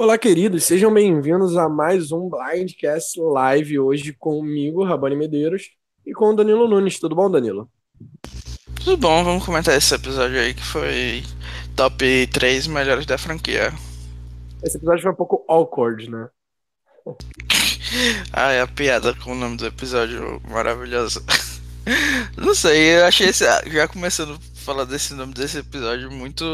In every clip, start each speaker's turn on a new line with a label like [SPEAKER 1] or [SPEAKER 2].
[SPEAKER 1] Olá, queridos, sejam bem-vindos a mais um Blindcast Live hoje comigo, Rabani Medeiros, e com o Danilo Nunes. Tudo bom, Danilo?
[SPEAKER 2] Tudo bom, vamos comentar esse episódio aí que foi top 3 melhores da franquia.
[SPEAKER 1] Esse episódio foi um pouco awkward, né?
[SPEAKER 2] ah, é a piada com o nome do episódio maravilhoso. Não sei, eu achei esse. Já começando a falar desse nome desse episódio muito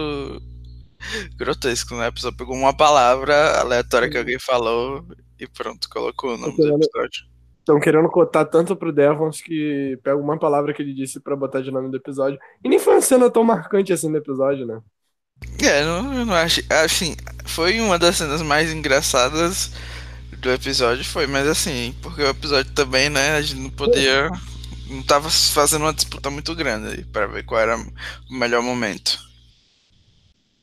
[SPEAKER 2] grotesco, né? A pessoa pegou uma palavra aleatória que alguém falou e pronto, colocou o nome do episódio.
[SPEAKER 1] Estão querendo cotar tanto pro Devons que pega uma palavra que ele disse para botar de nome do episódio. E nem foi uma cena tão marcante assim no episódio, né?
[SPEAKER 2] É, não, eu não acho. Assim, foi uma das cenas mais engraçadas do episódio, foi, mas assim, porque o episódio também, né, a gente não podia. Não tava fazendo uma disputa muito grande aí pra ver qual era o melhor momento.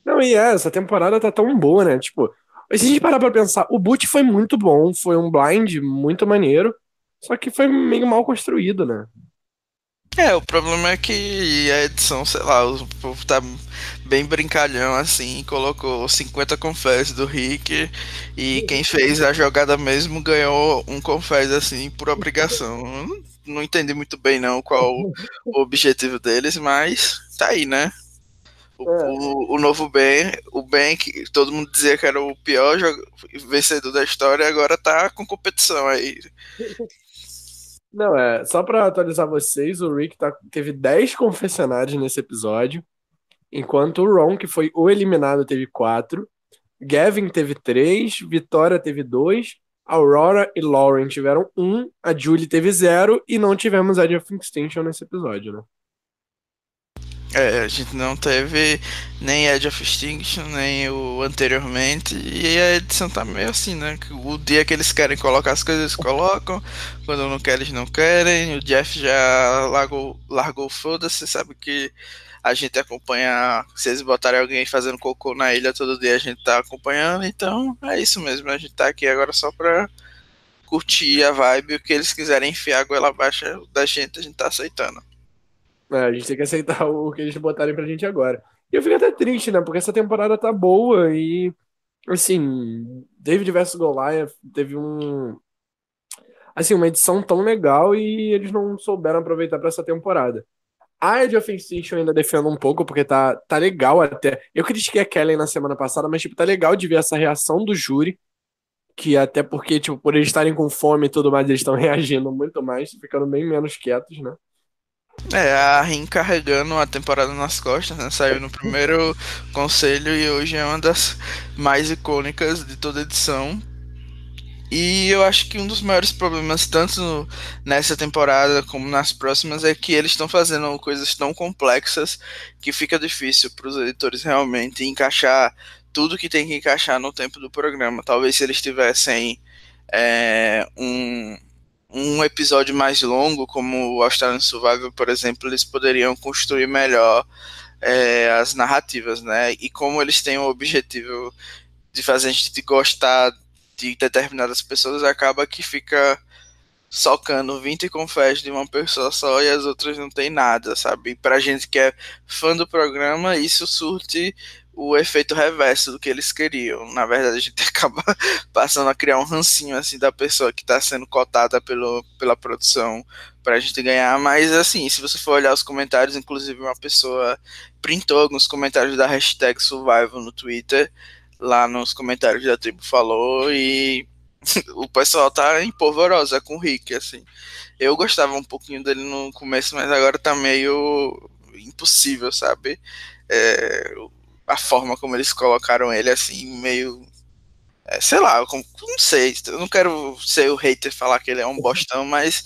[SPEAKER 1] Não, e é, essa temporada tá tão boa, né? Tipo, se a gente parar pra pensar, o boot foi muito bom, foi um blind muito maneiro, só que foi meio mal construído, né?
[SPEAKER 2] É, o problema é que a edição, sei lá, o povo tá bem brincalhão assim, colocou 50 confés do Rick e quem fez a jogada mesmo ganhou um confés assim por obrigação. Não, não entendi muito bem não qual o objetivo deles, mas tá aí, né? O, é. o, o, novo Ben, o Ben que todo mundo dizia que era o pior vencedor da história, agora tá com competição aí.
[SPEAKER 1] Não, é, só pra atualizar vocês, o Rick tá, teve 10 confessionários nesse episódio, enquanto o Ron, que foi o eliminado, teve 4, Gavin teve 3, Vitória teve 2, Aurora e Lauren tiveram 1, a Julie teve 0 e não tivemos a of Extinction nesse episódio, né?
[SPEAKER 2] É, a gente não teve nem Edge of Extinction, nem o anteriormente, e a edição tá meio assim, né? O dia que eles querem colocar as coisas, eles colocam, quando não querem, eles não querem. O Jeff já largou, largou foda-se, sabe que a gente acompanha, se eles botarem alguém fazendo cocô na ilha todo dia, a gente tá acompanhando, então é isso mesmo, a gente tá aqui agora só pra curtir a vibe, o que eles quiserem enfiar a goela abaixo da gente, a gente tá aceitando.
[SPEAKER 1] É, a gente tem que aceitar o que eles botarem pra gente agora. E eu fico até triste, né? Porque essa temporada tá boa e, assim, David vs Goliath teve um. Assim, uma edição tão legal e eles não souberam aproveitar para essa temporada. A Edge of Extinction ainda defendo um pouco, porque tá, tá legal até. Eu critiquei a Kelly na semana passada, mas, tipo, tá legal de ver essa reação do júri. Que até porque, tipo, por eles estarem com fome e tudo mais, eles estão reagindo muito mais, ficando bem menos quietos, né?
[SPEAKER 2] É, a Rin carregando a temporada nas costas, né? Saiu no primeiro conselho e hoje é uma das mais icônicas de toda edição. E eu acho que um dos maiores problemas, tanto no, nessa temporada como nas próximas, é que eles estão fazendo coisas tão complexas que fica difícil para os editores realmente encaixar tudo que tem que encaixar no tempo do programa. Talvez se eles tivessem é, um um episódio mais longo, como o Australian Survival, por exemplo, eles poderiam construir melhor é, as narrativas, né? E como eles têm o objetivo de fazer a gente gostar de determinadas pessoas, acaba que fica socando 20 confés de uma pessoa só e as outras não tem nada, sabe? Pra gente que é fã do programa, isso surte o efeito reverso do que eles queriam. Na verdade, a gente acaba passando a criar um rancinho assim da pessoa que está sendo cotada pelo, pela produção para a gente ganhar. Mas assim, se você for olhar os comentários, inclusive uma pessoa printou alguns comentários da hashtag Survival no Twitter, lá nos comentários da tribo falou e o pessoal tá em polvorosa com o Rick, assim. Eu gostava um pouquinho dele no começo, mas agora tá meio impossível, sabe? É, a forma como eles colocaram ele, assim, meio. É, sei lá, como, não sei. Eu não quero ser o hater falar que ele é um bostão, mas.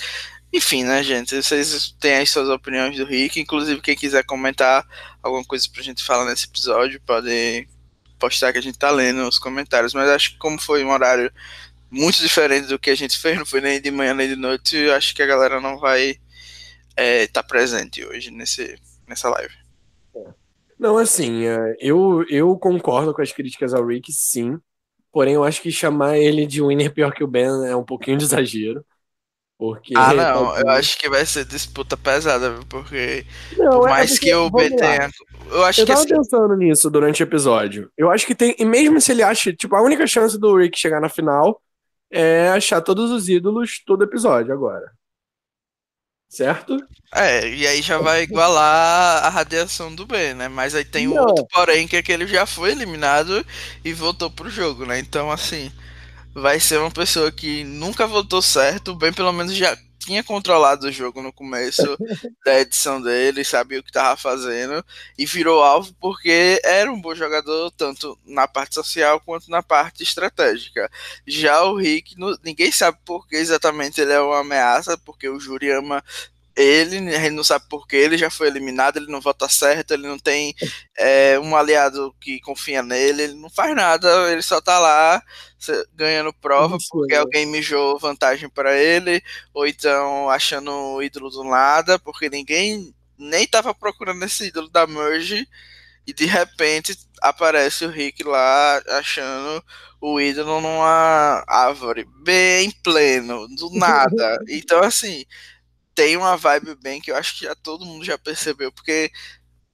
[SPEAKER 2] Enfim, né, gente? Vocês têm as suas opiniões do Rick. Inclusive, quem quiser comentar alguma coisa pra gente falar nesse episódio, pode postar que a gente tá lendo os comentários. Mas acho que, como foi um horário muito diferente do que a gente fez, não foi nem de manhã nem de noite, acho que a galera não vai estar é, tá presente hoje nesse, nessa live.
[SPEAKER 1] É. Não, assim, é, eu, eu concordo com as críticas ao Rick, sim. Porém, eu acho que chamar ele de winner pior que o Ben é um pouquinho de exagero. Porque
[SPEAKER 2] Ah, não, eu acho que vai ser disputa pesada, viu? Porque por
[SPEAKER 1] Não, é, é
[SPEAKER 2] mais
[SPEAKER 1] porque,
[SPEAKER 2] que o B
[SPEAKER 1] vamos lá.
[SPEAKER 2] tenha. Eu acho
[SPEAKER 1] Eu
[SPEAKER 2] que
[SPEAKER 1] tava
[SPEAKER 2] assim.
[SPEAKER 1] pensando nisso durante o episódio. Eu acho que tem. E mesmo se ele acha. Tipo, a única chance do Rick chegar na final é achar todos os ídolos todo episódio agora. Certo?
[SPEAKER 2] É, e aí já vai igualar a radiação do B, né? Mas aí tem o outro, porém, que é que ele já foi eliminado e voltou pro jogo, né? Então, assim, vai ser uma pessoa que nunca votou certo, o Ben pelo menos já tinha controlado o jogo no começo da edição dele, sabia o que tava fazendo e virou alvo porque era um bom jogador tanto na parte social quanto na parte estratégica. Já o Rick, ninguém sabe por que exatamente ele é uma ameaça, porque o júri ama ele, gente não sabe por que ele já foi eliminado, ele não vota certo, ele não tem é, um aliado que confia nele, ele não faz nada, ele só tá lá ganhando prova
[SPEAKER 1] Isso,
[SPEAKER 2] porque
[SPEAKER 1] né?
[SPEAKER 2] alguém mijou vantagem para ele, ou então achando o ídolo do nada, porque ninguém nem tava procurando esse ídolo da Merge, e de repente aparece o Rick lá achando o ídolo numa árvore, bem pleno, do nada. Então, assim, tem uma vibe bem que eu acho que já todo mundo já percebeu, porque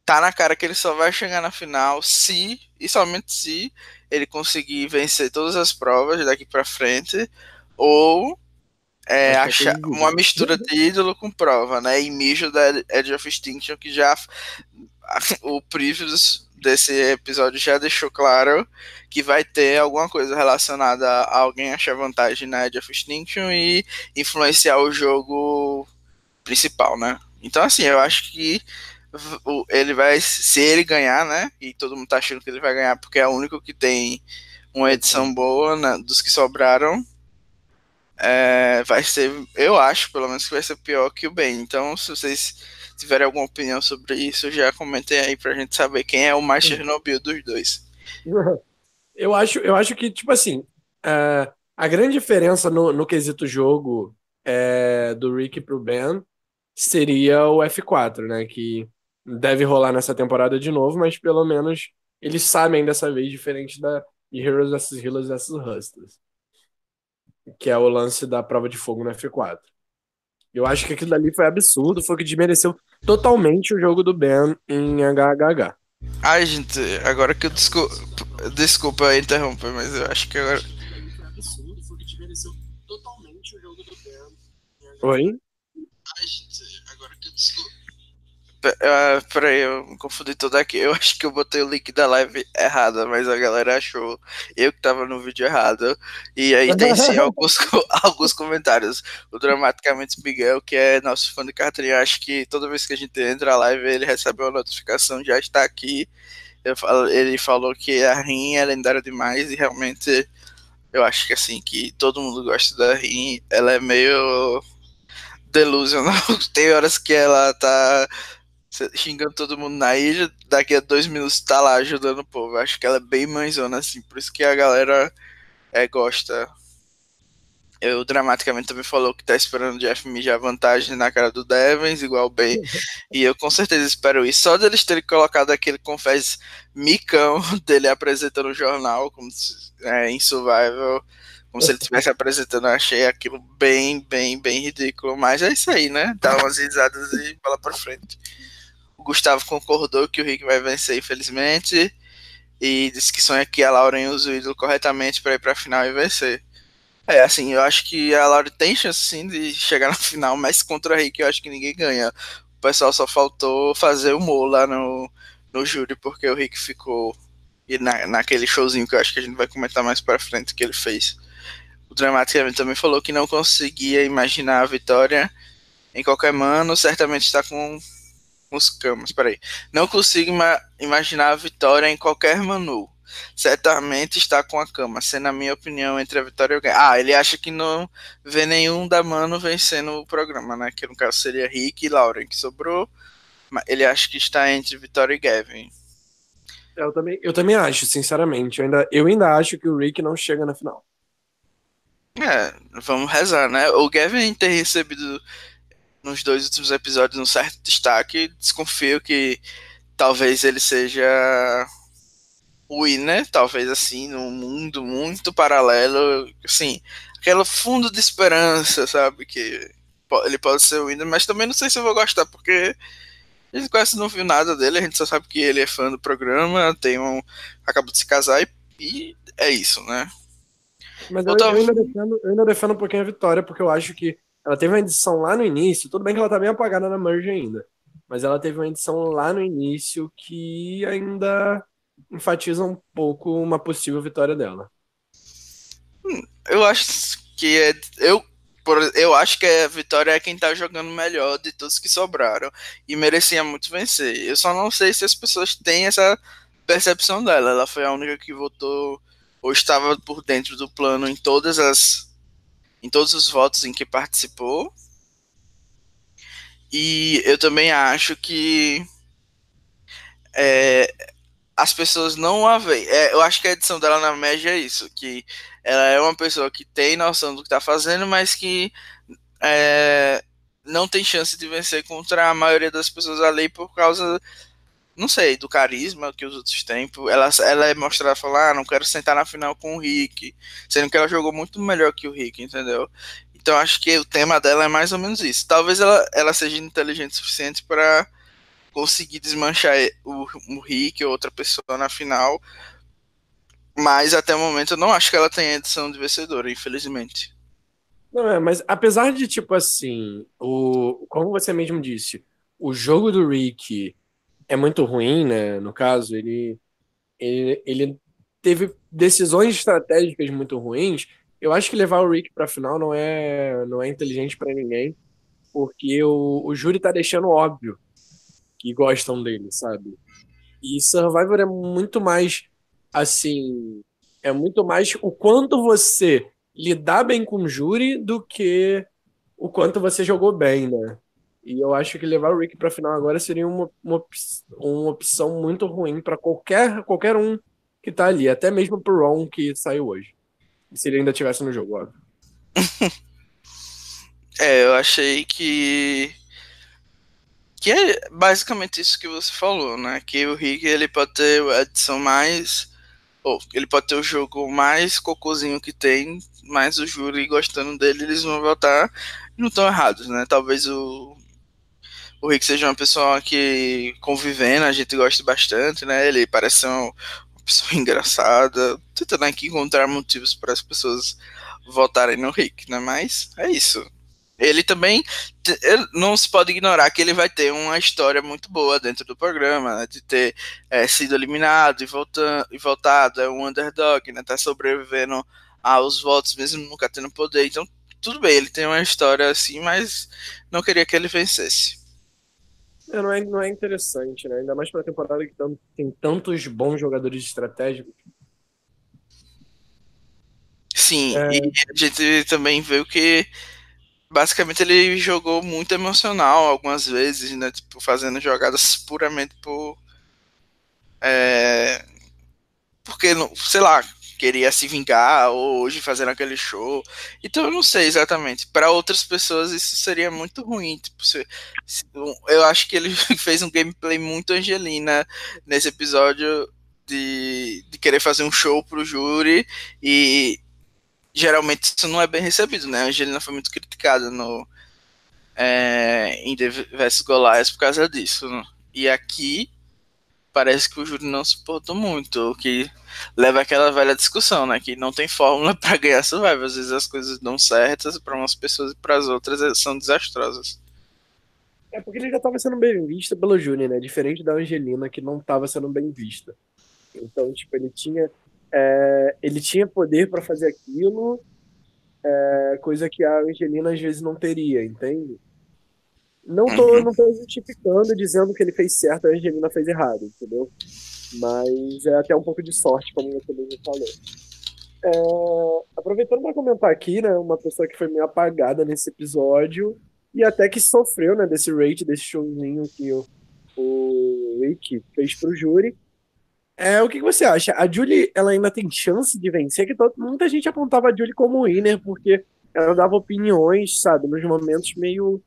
[SPEAKER 2] tá na cara que ele só vai chegar na final se, e somente se, ele conseguir vencer todas as provas daqui pra frente, ou é,
[SPEAKER 1] Achar
[SPEAKER 2] uma mistura de ídolo com prova, né? E mijo da Edge of Extinction, que já o Previous desse episódio já deixou claro que vai ter alguma coisa relacionada a alguém achar vantagem na Edge of Extinction e influenciar o jogo principal, né? Então, assim, eu acho que ele vai, se ele ganhar, né? E todo mundo tá achando que ele vai ganhar porque é o único que tem uma edição boa né, dos que sobraram. é, vai ser, eu acho, pelo menos, que vai ser pior que o Ben. Então, se vocês tiverem alguma opinião sobre isso, já comentem aí pra gente saber quem é o mais Chernobyl dos dois.
[SPEAKER 1] Eu acho, eu acho que, tipo assim, é, a grande diferença no, no quesito jogo é, do Rick pro Ben seria o F4, né? Que deve rolar nessa temporada de novo, mas pelo menos eles sabem dessa vez, diferente da Heroes vs Healers vs Hustlers, que é o lance da prova de fogo no F4. Eu acho que aquilo dali foi absurdo, foi o que desmereceu totalmente o jogo do Ben em HHH.
[SPEAKER 2] Ai, gente, agora que eu desculpa, desculpa interromper, mas eu acho que agora.
[SPEAKER 1] absurdo,
[SPEAKER 2] Uh, peraí, eu me confundi tudo aqui. Eu acho que eu botei o link da live errada, mas a galera achou eu que tava no vídeo errado. E aí tem sim alguns, alguns comentários. O Dramaticamente Miguel, que é nosso fã de carteirinha, acho que toda vez que a gente entra na live, ele recebe uma notificação, já está aqui. Falo- ele falou que a Rin é lendária demais e realmente eu acho que assim, que todo mundo gosta da Rin. Ela é meio delusional. Tem horas que ela tá xingando todo mundo na ilha, daqui a dois minutos tá lá ajudando o povo. Acho que ela é bem mãezona, assim, por isso que a galera é, gosta. Eu dramaticamente também falou que tá esperando o Jeff mijar vantagem na cara do Devens, igual bem. E eu com certeza espero isso. Só deles terem colocado aquele confés micão dele apresentando o jornal, como se, é, em Survival, como se ele estivesse apresentando, eu achei aquilo bem, bem, bem ridículo. Mas é isso aí, né? Dá umas risadas e bola pra frente. O Gustavo concordou que o Rick vai vencer, infelizmente. E disse que sonha que a Lauren use o ídolo corretamente para ir pra final e vencer. É, assim, eu acho que a Lauren tem chance sim de chegar na final, mas contra o Rick eu acho que ninguém ganha. O pessoal só faltou fazer o Mo lá no, no júri, porque o Rick ficou. E na, naquele showzinho que eu acho que a gente vai comentar mais pra frente que ele fez. O Dramaticamente também falou que não conseguia imaginar a vitória em qualquer mano, certamente está com os camas, peraí. Não consigo ima imaginar a vitória em qualquer manu. Certamente está com a cama, sendo a minha opinião entre a vitória e o ganho. Ah, ele acha que não vê nenhum da mano vencendo o programa, né? Que no caso seria Rick e Lauren, que sobrou. Mas ele acha que está entre Vitória e Gavin.
[SPEAKER 1] Eu também, eu também acho, sinceramente. Eu ainda, eu ainda acho que o Rick não chega na final.
[SPEAKER 2] É, vamos rezar, né? O Gavin ter recebido nos dois últimos episódios um certo destaque, desconfio que talvez ele seja o Winner, talvez assim, num mundo muito paralelo, assim, aquele fundo de esperança, sabe? Que ele pode ser o Winner, mas também não sei se eu vou gostar, porque a gente quase não viu nada dele, a gente só sabe que ele é fã do programa, tem um. acabou de se casar e, e é isso, né?
[SPEAKER 1] Mas eu, eu, eu, ainda defendo, eu ainda defendo um pouquinho a Vitória, porque eu acho que ela teve uma edição lá no início, tudo bem que ela tá bem apagada na merge ainda, mas ela teve uma edição lá no início que ainda enfatiza um pouco uma possível vitória dela.
[SPEAKER 2] Hum, eu acho que é. Eu, eu acho que a Vitória é quem tá jogando melhor de todos que sobraram. E merecia muito vencer. Eu só não sei se as pessoas têm essa percepção dela. Ela foi a única que votou ou estava por dentro do plano em todas as. Em todos os votos em que participou. E eu também acho que é, as pessoas não a veem. É, eu acho que a edição dela na média é isso, que ela é uma pessoa que tem noção do que está fazendo, mas que é, não tem chance de vencer contra a maioria das pessoas ali por causa, não sei, do carisma que os outros têm. Ela, ela é mostrada falar, ah, não quero sentar na final com o Rick, sendo que ela jogou muito melhor que o Rick, entendeu? Então acho que o tema dela é mais ou menos isso. Talvez ela, ela seja inteligente o suficiente para conseguir desmanchar o, o Rick ou outra pessoa na final. Mas até o momento eu não acho que ela tenha edição de vencedora, infelizmente.
[SPEAKER 1] Não, é, mas apesar de, tipo assim, o, como você mesmo disse, o jogo do Rick é muito ruim, né? No caso, ele, ele, ele teve decisões estratégicas muito ruins. Eu acho que levar o Rick pra final não é, não é inteligente para ninguém, porque o, o júri tá deixando óbvio que gostam dele, sabe? E Survivor é muito mais assim, é muito mais o quanto você lidar bem com o júri do que o quanto você jogou bem, né? E eu acho que levar o Rick para final agora seria uma, uma, uma opção muito ruim para qualquer, qualquer um que tá ali, até mesmo pro Ron que saiu hoje. Se ele ainda tivesse no jogo, óbvio.
[SPEAKER 2] é, eu achei que que é basicamente isso que você falou, né? Que o Rick ele pode ter a edição mais. Ou ele pode ter o jogo mais cocôzinho que tem, mas o júri gostando dele, eles vão votar não estão errados, né? Talvez o, o Rick seja uma pessoa que convivendo, a gente gosta bastante, né? Ele parece uma, pessoa engraçada, tentando aqui encontrar motivos para as pessoas votarem no Rick, né? Mas é isso ele também não se pode ignorar que ele vai ter uma história muito boa dentro do programa, né, de ter é, sido eliminado e, voltando, e voltado, é um underdog, né, tá sobrevivendo aos votos mesmo nunca tendo poder. Então, tudo bem, ele tem uma história assim, mas não queria que ele vencesse.
[SPEAKER 1] É, não, é, não é interessante, né? Ainda mais para a temporada que tem tantos bons jogadores estratégicos.
[SPEAKER 2] Sim, é... e a gente também viu que basicamente ele jogou muito emocional algumas vezes, né? Tipo, fazendo jogadas puramente por. É, porque, sei lá, queria se vingar ou hoje fazendo aquele show. Então eu não sei exatamente. Para outras pessoas isso seria muito ruim. Tipo, se, se, eu acho que ele fez um gameplay muito Angelina nesse episódio de, de querer fazer um show pro júri e geralmente isso não é bem recebido, né? A Angelina foi muito criticada no é, em The vs Goliath por causa disso. Né? E aqui parece que o júri não se portou muito, o que leva àquela velha discussão, né? Que não tem fórmula para ganhar Survivor. Às vezes as coisas dão certas para umas pessoas e para as outras são desastrosas.
[SPEAKER 1] É porque ele já estava sendo bem visto pelo Júnior, né? Diferente da Angelina, que não estava sendo bem vista. Então, tipo, ele tinha é, ele tinha poder para fazer aquilo, é, coisa que a Angelina às vezes não teria, entende? Não tô, uhum. não tô justificando dizendo que ele fez certo e a Angelina fez errado, entendeu? Mas é até um pouco de sorte, como você mesmo falou. É, aproveitando para comentar aqui, né, uma pessoa que foi meio apagada nesse episódio e até que sofreu, né, desse rate, desse showzinho que o, o Rick fez pro júri, é, o que, que você acha? A Julie, ela ainda tem chance de vencer? Que todo, muita gente apontava a Julie como winner, porque ela dava opiniões, sabe, nos momentos meio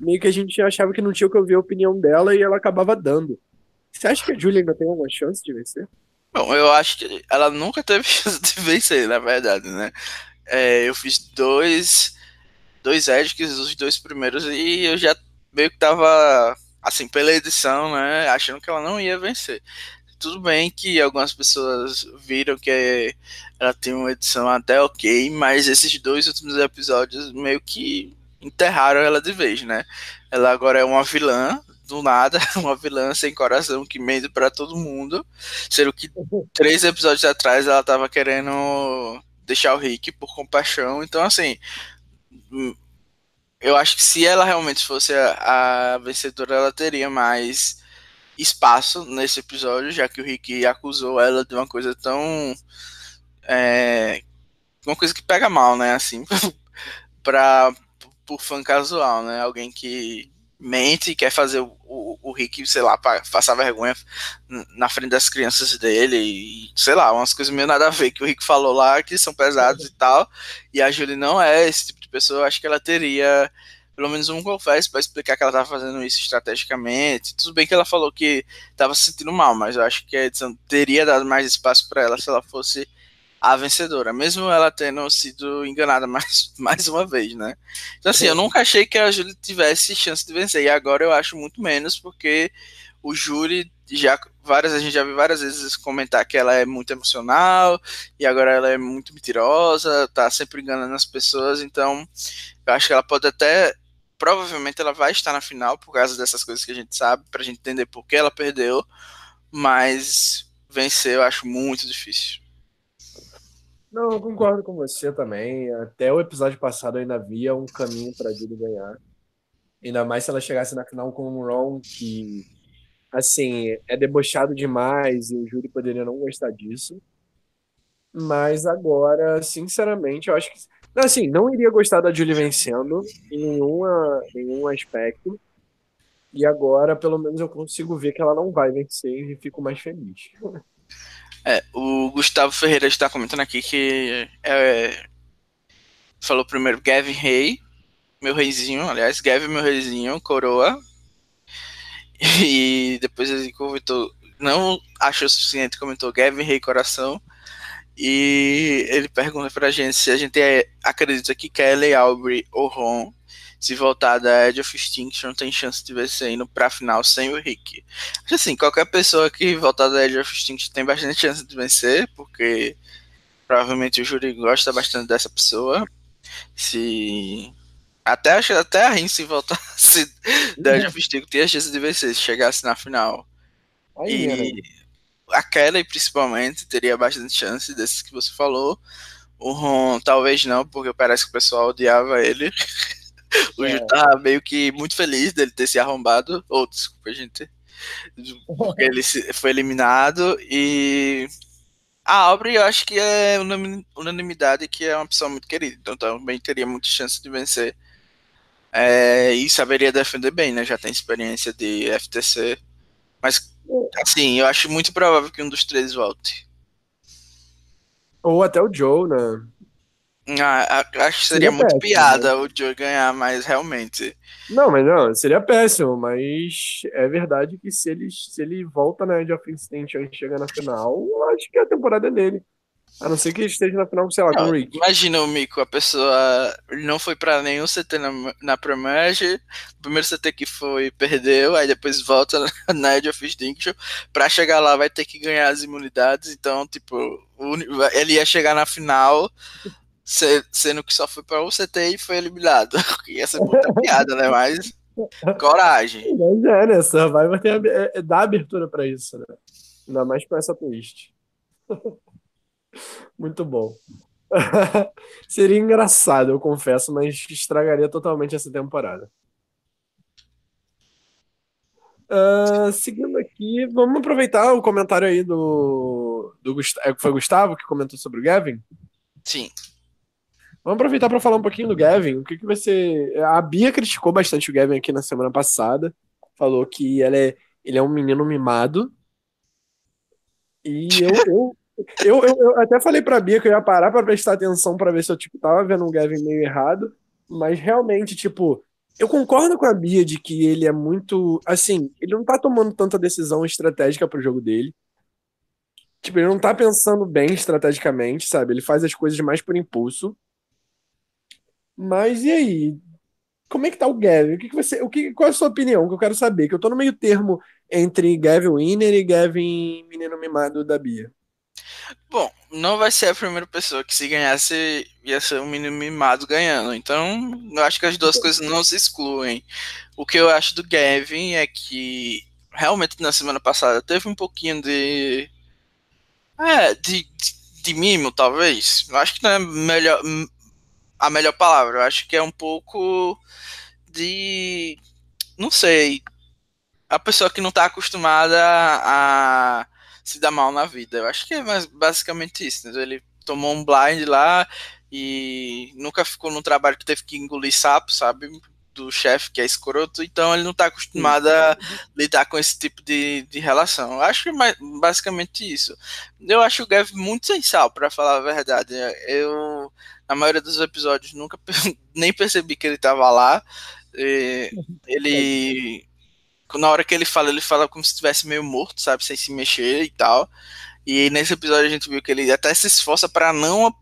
[SPEAKER 1] meio que a gente achava que não tinha que ouvir a opinião dela e ela acabava dando. Você acha que a Julie ainda tem alguma chance de vencer?
[SPEAKER 2] Bom, eu acho que ela nunca teve chance de vencer, na verdade, né? É, eu fiz dois, dois Edges, os dois primeiros, e eu já meio que tava, assim, pela edição, né? Achando que ela não ia vencer. Tudo bem que algumas pessoas viram que ela tem uma edição até ok, mas esses dois últimos episódios meio que enterraram ela de vez, né? Ela agora é uma vilã, do nada, uma vilã sem coração que mente para todo mundo, sendo que três episódios atrás ela tava querendo deixar o Rick por compaixão, então assim, eu acho que se ela realmente fosse a, a vencedora, ela teria mais espaço nesse episódio, já que o Rick acusou ela de uma coisa tão é, uma coisa que pega mal, né, assim, pra, por fã casual, né, alguém que mente e quer fazer o, o, o Rick, sei lá, passar vergonha na frente das crianças dele e, sei lá, umas coisas meio nada a ver que o Rick falou lá, que são pesados e tal, e a Julie não é esse tipo de pessoa, acho que ela teria pelo menos um confesso para explicar que ela estava fazendo isso estrategicamente. Tudo bem que ela falou que estava se sentindo mal, mas eu acho que a edição teria dado mais espaço para ela se ela fosse a vencedora, mesmo ela tendo sido enganada mais, mais uma vez, né? Então, assim, eu nunca achei que a Julie tivesse chance de vencer, e agora eu acho muito menos, porque o júri já várias a gente já viu várias vezes comentar que ela é muito emocional e agora ela é muito mentirosa, tá sempre enganando as pessoas, então eu acho que ela pode até provavelmente ela vai estar na final por causa dessas coisas que a gente sabe, pra gente entender por que ela perdeu, mas vencer eu acho muito difícil.
[SPEAKER 1] Não, eu concordo com você também. Até o episódio passado ainda via um caminho para Julie ganhar. Ainda mais se ela chegasse na final com o Ron, que, assim, é debochado demais e o júri poderia não gostar disso. Mas agora, sinceramente, eu acho que. Assim, não iria gostar da Julie vencendo em nenhuma, nenhum aspecto. E agora, pelo menos, eu consigo ver que ela não vai vencer e fico mais feliz.
[SPEAKER 2] É, o Gustavo Ferreira está comentando aqui que é, falou primeiro Gavin Rei, meu reizinho, aliás, Gavin meu reizinho, coroa. E depois ele comentou, não achou suficiente, comentou Gavin Rei coração. E ele pergunta pra gente se a gente é, acredita que Kelly, Aubrey ou Ron se voltar da Edge of Extinction, tem chance de vencer indo pra final sem o Rick. Acho assim, qualquer pessoa que voltar da Edge of Extinction tem bastante chance de vencer, porque provavelmente o júri gosta bastante dessa pessoa. Se. Até, acho, até a Rin se voltasse da Edge of Extinction, tinha chance de vencer se chegasse na final. Aí, e a Kelly, principalmente, teria bastante chance desses que você falou. O Ron, talvez não, porque parece que o pessoal odiava ele. o é. Ju tá meio que muito feliz dele ter se arrombado. Ou, oh, desculpa, gente. Porque ele foi eliminado. E a Aubrey eu acho que é unanimidade que é uma pessoa muito querida. Então também teria muita chance de vencer. É, e saberia defender bem, né? Já tem experiência de FTC. Mas, assim, eu acho muito provável que um dos três volte.
[SPEAKER 1] Ou até o Joe, né?
[SPEAKER 2] Ah, acho que seria, seria muito péssimo, piada né? o Joe ganhar, mas realmente.
[SPEAKER 1] Não, mas não, seria péssimo, mas é verdade que se ele, se ele volta na Edge of Extinction e chega na final, eu acho que a temporada é dele. A não ser que esteja na final, sei lá, não, com o Rick.
[SPEAKER 2] Imagina o Mico, a pessoa não foi pra nenhum CT na, na Promerge, o primeiro CT que foi, perdeu, aí depois volta na Edge of Extinction, pra chegar lá vai ter que ganhar as imunidades, então, tipo, ele ia chegar na final sendo que só foi pra UCT e foi eliminado. Ia ser muita piada, né? Mas coragem.
[SPEAKER 1] Mas é, né? Survivor tem, é, é, dá abertura pra isso, né? Ainda mais com essa twist. Muito bom. Seria engraçado, eu confesso, mas estragaria totalmente essa temporada. Uh, seguindo aqui, vamos aproveitar o comentário aí do, do Gustavo, foi o Gustavo que comentou sobre o Gavin?
[SPEAKER 2] Sim.
[SPEAKER 1] Vamos aproveitar para falar um pouquinho do Gavin. O que, que ser. A Bia criticou bastante o Gavin aqui na semana passada. Falou que ela é, ele é um menino mimado. E eu, eu, eu, eu, eu até falei pra Bia que eu ia parar para prestar atenção para ver se eu tipo, tava vendo um Gavin meio errado. Mas realmente, tipo, eu concordo com a Bia de que ele é muito. Assim, ele não tá tomando tanta decisão estratégica pro jogo dele. Tipo, ele não tá pensando bem estrategicamente, sabe? Ele faz as coisas mais por impulso. Mas e aí? Como é que tá o Gavin? O que, que você, o que, qual é a sua opinião? Que eu quero saber. Que eu tô no meio termo entre Gavin Winner e Gavin Menino Mimado da Bia.
[SPEAKER 2] Bom, não vai ser a primeira pessoa que se ganhasse ia ser um menino mimado ganhando. Então, eu acho que as duas coisas não se excluem. O que eu acho do Gavin é que realmente na semana passada teve um pouquinho de é, de, de, de mimo, talvez. Eu acho que não é melhor a melhor palavra. Eu acho que é um pouco de não sei, a pessoa que não está acostumada a se dar mal na vida. Eu acho que é mais, basicamente isso. Né? Ele tomou um blind lá e nunca ficou num trabalho que teve que engolir sapo, sabe? Do chefe que é escroto, então ele não está acostumado a lidar com esse tipo de, de relação. Eu acho que é basicamente isso. Eu acho o Gav muito sem para falar a verdade. Eu, na maioria dos episódios, nunca nem percebi que ele estava lá. Ele na hora que ele fala, ele fala como se estivesse meio morto, sabe, sem se mexer e tal. E nesse episódio a gente viu que ele até se esforça para não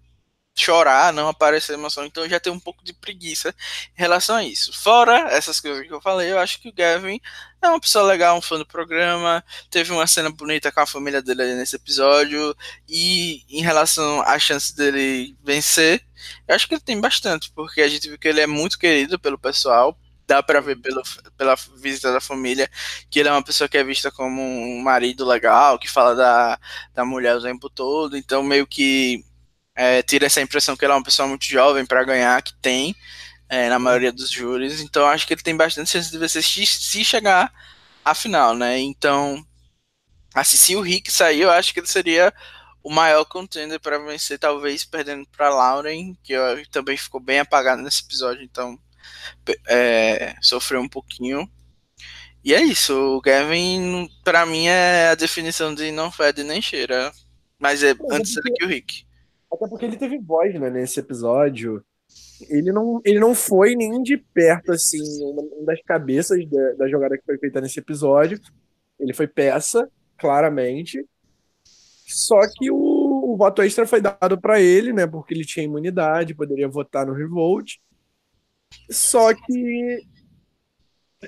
[SPEAKER 2] chorar, não aparecer emoção, então já tem um pouco de preguiça em relação a isso. Fora essas coisas que eu falei, eu acho que o Gavin é uma pessoa legal, um fã do programa, teve uma cena bonita com a família dele nesse episódio, e em relação à chance dele vencer, eu acho que ele tem bastante, porque a gente viu que ele é muito querido pelo pessoal, dá para ver pelo, pela visita da família que ele é uma pessoa que é vista como um marido legal, que fala da, da mulher o tempo todo, então meio que é, tira essa impressão que ele é uma pessoa muito jovem para ganhar, que tem é, na maioria dos júris, então acho que ele tem bastante chance de vencer se chegar à final, né? Então, assim, se o Rick sair, eu acho que ele seria o maior contender para vencer, talvez perdendo para Lauren, que também ficou bem apagado nesse episódio, então é, sofreu um pouquinho. E é isso, o Gavin, para mim, é a definição de não fede nem cheira. Mas é, antes era que o Rick.
[SPEAKER 1] Até porque ele teve voz, né, nesse episódio. Ele não, ele não foi nem de perto, assim, uma, uma das cabeças da, da jogada que foi feita nesse episódio. Ele foi peça, claramente. Só que o, o voto extra foi dado para ele, né? Porque ele tinha imunidade, poderia votar no Revolt. Só que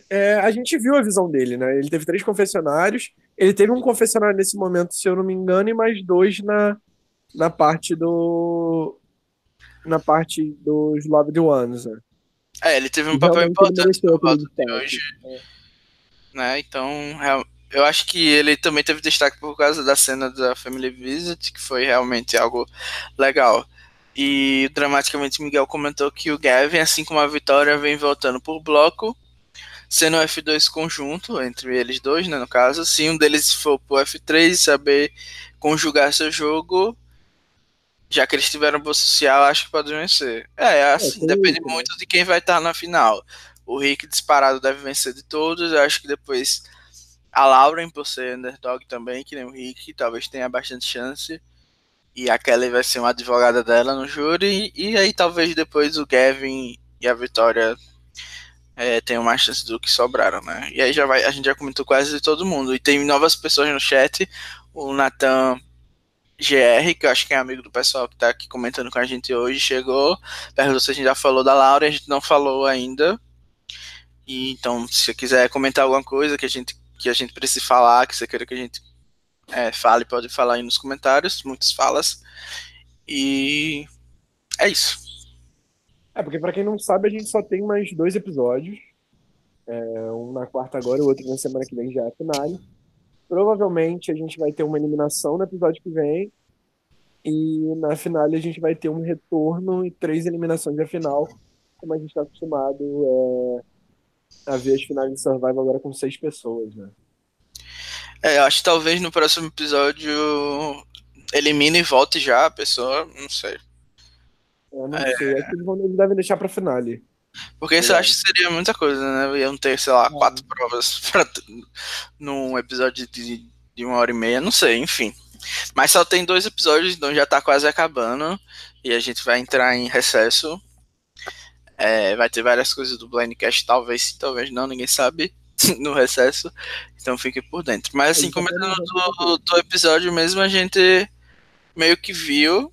[SPEAKER 1] é, a gente viu a visão dele, né? Ele teve três confessionários. Ele teve um confessionário nesse momento, se eu não me engano, e mais dois na, na parte do. Na parte dos Loved Ones, né?
[SPEAKER 2] É, ele teve um papel importante no voto de hoje. É. Né? Então, eu acho que ele também teve destaque por causa da cena da Family Visit, que foi realmente algo legal. E dramaticamente Miguel comentou que o Gavin, assim como a Vitória, vem voltando por bloco, sendo o F2 conjunto entre eles dois, né, no caso. Se um deles for pro F3 e saber conjugar seu jogo, já que eles tiveram bolsa social, acho que pode vencer. É, é assim, é, depende muito de quem vai estar na final. O Rick disparado deve vencer de todos, eu acho que depois a Lauren, por ser underdog também, que nem o Rick, talvez tenha bastante chance e a Kelly vai ser uma advogada dela no júri, e aí talvez depois o Gavin e a Vitória é, tenham mais chance do que sobraram, né? E aí já vai, a gente já comentou quase todo mundo. E tem novas pessoas no chat, o Nathan GR, que eu acho que é amigo do pessoal que tá aqui comentando com a gente hoje, chegou, perguntou se a gente já falou da Laura, a gente não falou ainda. E então, se você quiser comentar alguma coisa que a gente que a gente precise falar, que você queira que a gente é, fale, pode falar aí nos comentários, muitas falas. E é isso.
[SPEAKER 1] É, porque para quem não sabe, a gente só tem mais dois episódios. É, um na quarta agora o outro na semana que vem já é finale. Provavelmente a gente vai ter uma eliminação no episódio que vem. E na finale a gente vai ter um retorno e três eliminações da final, como a gente está acostumado é, a ver as finais de Survival agora com seis pessoas, né?
[SPEAKER 2] É, eu acho que talvez no próximo episódio elimine e volte já a pessoa, não sei.
[SPEAKER 1] Eu não é... sei, acho que eles, vão, eles devem deixar pra finale.
[SPEAKER 2] Porque isso eu acho que seria muita coisa, né? Iam ter, sei lá, quatro provas pra, num episódio de, de uma hora e meia, não sei, enfim. Mas só tem dois episódios, então já tá quase acabando. E a gente vai entrar em recesso. É, vai ter várias coisas do Blindcast, talvez sim, talvez não, ninguém sabe. no recesso, então fique por dentro. Mas assim, começando do, do episódio mesmo, a gente meio que viu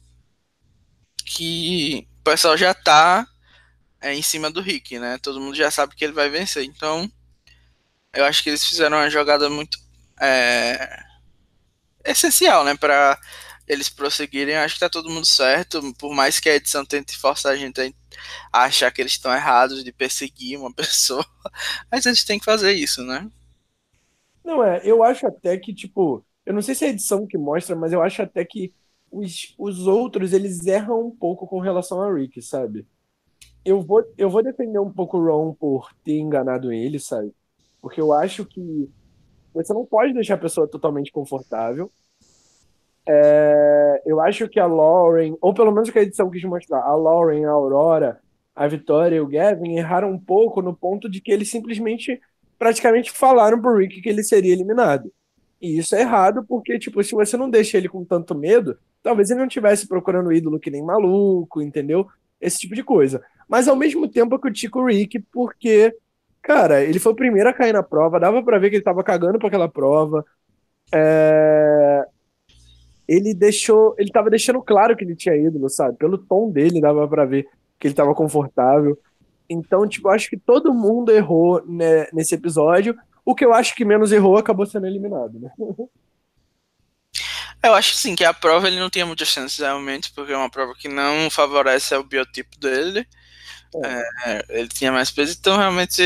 [SPEAKER 2] que o pessoal já tá é, em cima do Rick, né? Todo mundo já sabe que ele vai vencer. Então, eu acho que eles fizeram uma jogada muito é, essencial, né? Para eles prosseguirem. Eu acho que tá todo mundo certo. Por mais que a edição tente forçar a gente a achar que eles estão errados de perseguir uma pessoa, mas eles têm que fazer isso, né?
[SPEAKER 1] Não, é, eu acho até que, tipo, eu não sei se é a edição que mostra, mas eu acho até que os, os outros, eles erram um pouco com relação a Rick, sabe? Eu vou, eu vou defender um pouco o Ron por ter enganado ele, sabe? Porque eu acho que você não pode deixar a pessoa totalmente confortável. É, eu acho que a Lauren, ou pelo menos que a edição quis mostrar, a Lauren, a Aurora, a Vitória e o Gavin erraram um pouco no ponto de que eles simplesmente praticamente falaram pro Rick que ele seria eliminado. E isso é errado porque, tipo, se você não deixa ele com tanto medo, talvez ele não estivesse procurando ídolo que nem maluco, entendeu? Esse tipo de coisa. Mas ao mesmo tempo eu critico o Rick porque, cara, ele foi o primeiro a cair na prova, dava para ver que ele tava cagando pra aquela prova. É... Ele deixou. Ele tava deixando claro que ele tinha ídolo, sabe? Pelo tom dele, dava para ver que ele tava confortável. Então, tipo, acho que todo mundo errou né, nesse episódio. O que eu acho que menos errou acabou sendo eliminado, né?
[SPEAKER 2] Eu acho sim que a prova ele não tinha muitas chances realmente, porque é uma prova que não favorece o biotipo dele. É. É, ele tinha mais peso, então realmente,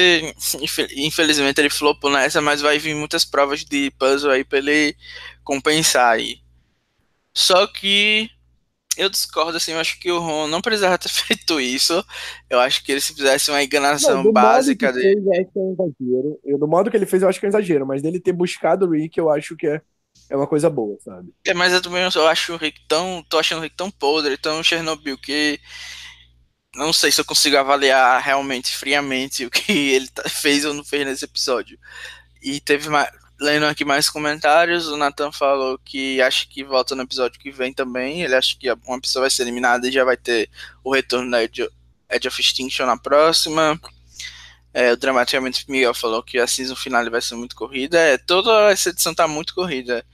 [SPEAKER 2] infelizmente, ele flopou nessa, mas vai vir muitas provas de puzzle aí pra ele compensar aí. Só que eu discordo, assim, eu acho que o Ron não precisava ter feito isso. Eu acho que ele se fizesse uma enganação não, básica dele.
[SPEAKER 1] Fez, é um exagero. Eu, do modo que ele fez, eu acho que é um exagero, mas dele ter buscado o Rick, eu acho que é, é uma coisa boa, sabe?
[SPEAKER 2] É, mas eu também eu acho o Rick tão. tô achando o Rick tão podre, tão Chernobyl, que não sei se eu consigo avaliar realmente friamente o que ele tá, fez ou não fez nesse episódio. E teve mais, lendo aqui mais comentários, o Nathan falou que acha que volta no episódio que vem também. Ele acha que uma pessoa vai ser eliminada e já vai ter o retorno da Edge, Edge of Extinction na próxima. É, o Dramaticamente Miguel falou que a season final vai ser muito corrida. É, toda essa edição tá muito corrida.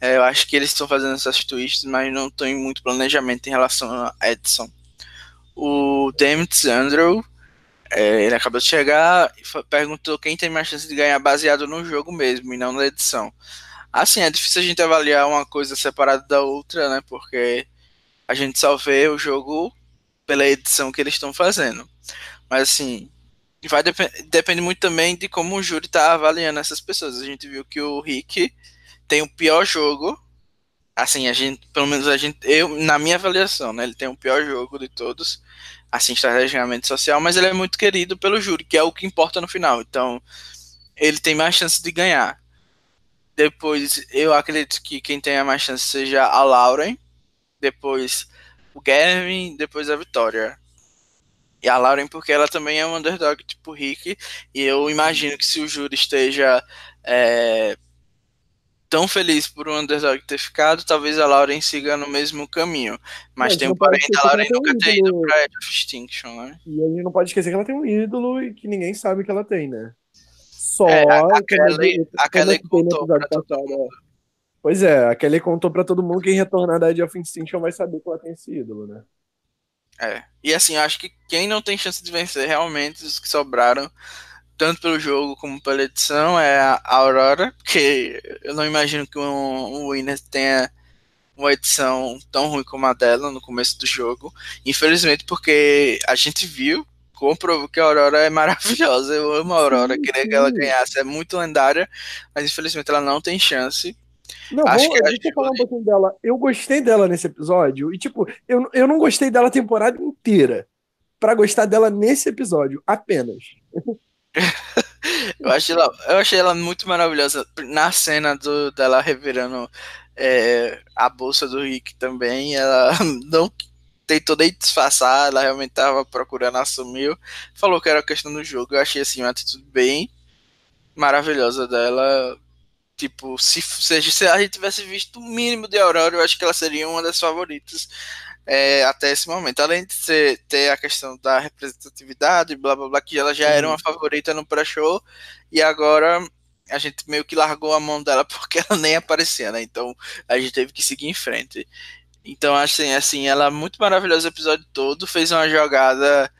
[SPEAKER 2] É, eu acho que eles estão fazendo essas twists, mas não estão em muito planejamento em relação a Edson. O Demitz Andrew é, ele acabou de chegar e perguntou quem tem mais chance de ganhar baseado no jogo mesmo e não na edição. Assim, é difícil a gente avaliar uma coisa separada da outra, né? Porque a gente só vê o jogo pela edição que eles estão fazendo. Mas assim, vai dep depende muito também de como o júri está avaliando essas pessoas. A gente viu que o Rick tem o pior jogo. Assim, a gente, pelo menos a gente, eu, na minha avaliação, né? Ele tem o pior jogo de todos assim, estrategicamente social, mas ele é muito querido pelo júri, que é o que importa no final. Então, ele tem mais chance de ganhar. Depois, eu acredito que quem tenha mais chance seja a Lauren, depois o Gavin, depois a Vitória. E a Lauren, porque ela também é um underdog tipo Rick, e eu imagino que se o júri esteja é, tão feliz por o underdog ter ficado, talvez a Lauren siga no mesmo caminho. Mas, tem um porém da Lauren nunca ter ido pra Edge of Extinction, né?
[SPEAKER 1] E a gente não pode esquecer que ela tem um ídolo e que ninguém sabe que ela tem, né? Só
[SPEAKER 2] é, a, a Kelly, a Kelly contou pra todo mundo.
[SPEAKER 1] Pois é, a Kelly contou pra todo mundo que quem retornar da Edge of Extinction vai saber que ela tem esse ídolo, né?
[SPEAKER 2] É. E assim, acho que quem não tem chance de vencer realmente, os que sobraram, tanto pelo jogo como pela edição, é a Aurora, porque eu não imagino que um, um Winner tenha uma edição tão ruim como a dela no começo do jogo. Infelizmente, porque a gente viu, comprovou que a Aurora é maravilhosa. Eu amo a Aurora, sim, queria que ela ganhasse, é muito lendária, mas infelizmente ela não tem chance.
[SPEAKER 1] Não, Acho vou, que deixa eu falar um pouquinho dela. Eu gostei dela nesse episódio, e tipo, eu, eu não gostei dela a temporada inteira. para gostar dela nesse episódio, apenas.
[SPEAKER 2] eu, achei ela, eu achei ela muito maravilhosa na cena do, dela revirando é, a bolsa do Rick também. Ela não tentou nem disfarçar, ela realmente estava procurando assumir. Falou que era questão do jogo. Eu achei assim uma atitude bem maravilhosa dela. Tipo, se, se a gente tivesse visto o mínimo de Aurora, eu acho que ela seria uma das favoritas é, até esse momento. Além de ser, ter a questão da representatividade, blá blá blá, que ela já era uma favorita no pré-show, e agora a gente meio que largou a mão dela porque ela nem aparecia, né? Então a gente teve que seguir em frente. Então, assim, assim, ela é muito maravilhosa o episódio todo, fez uma jogada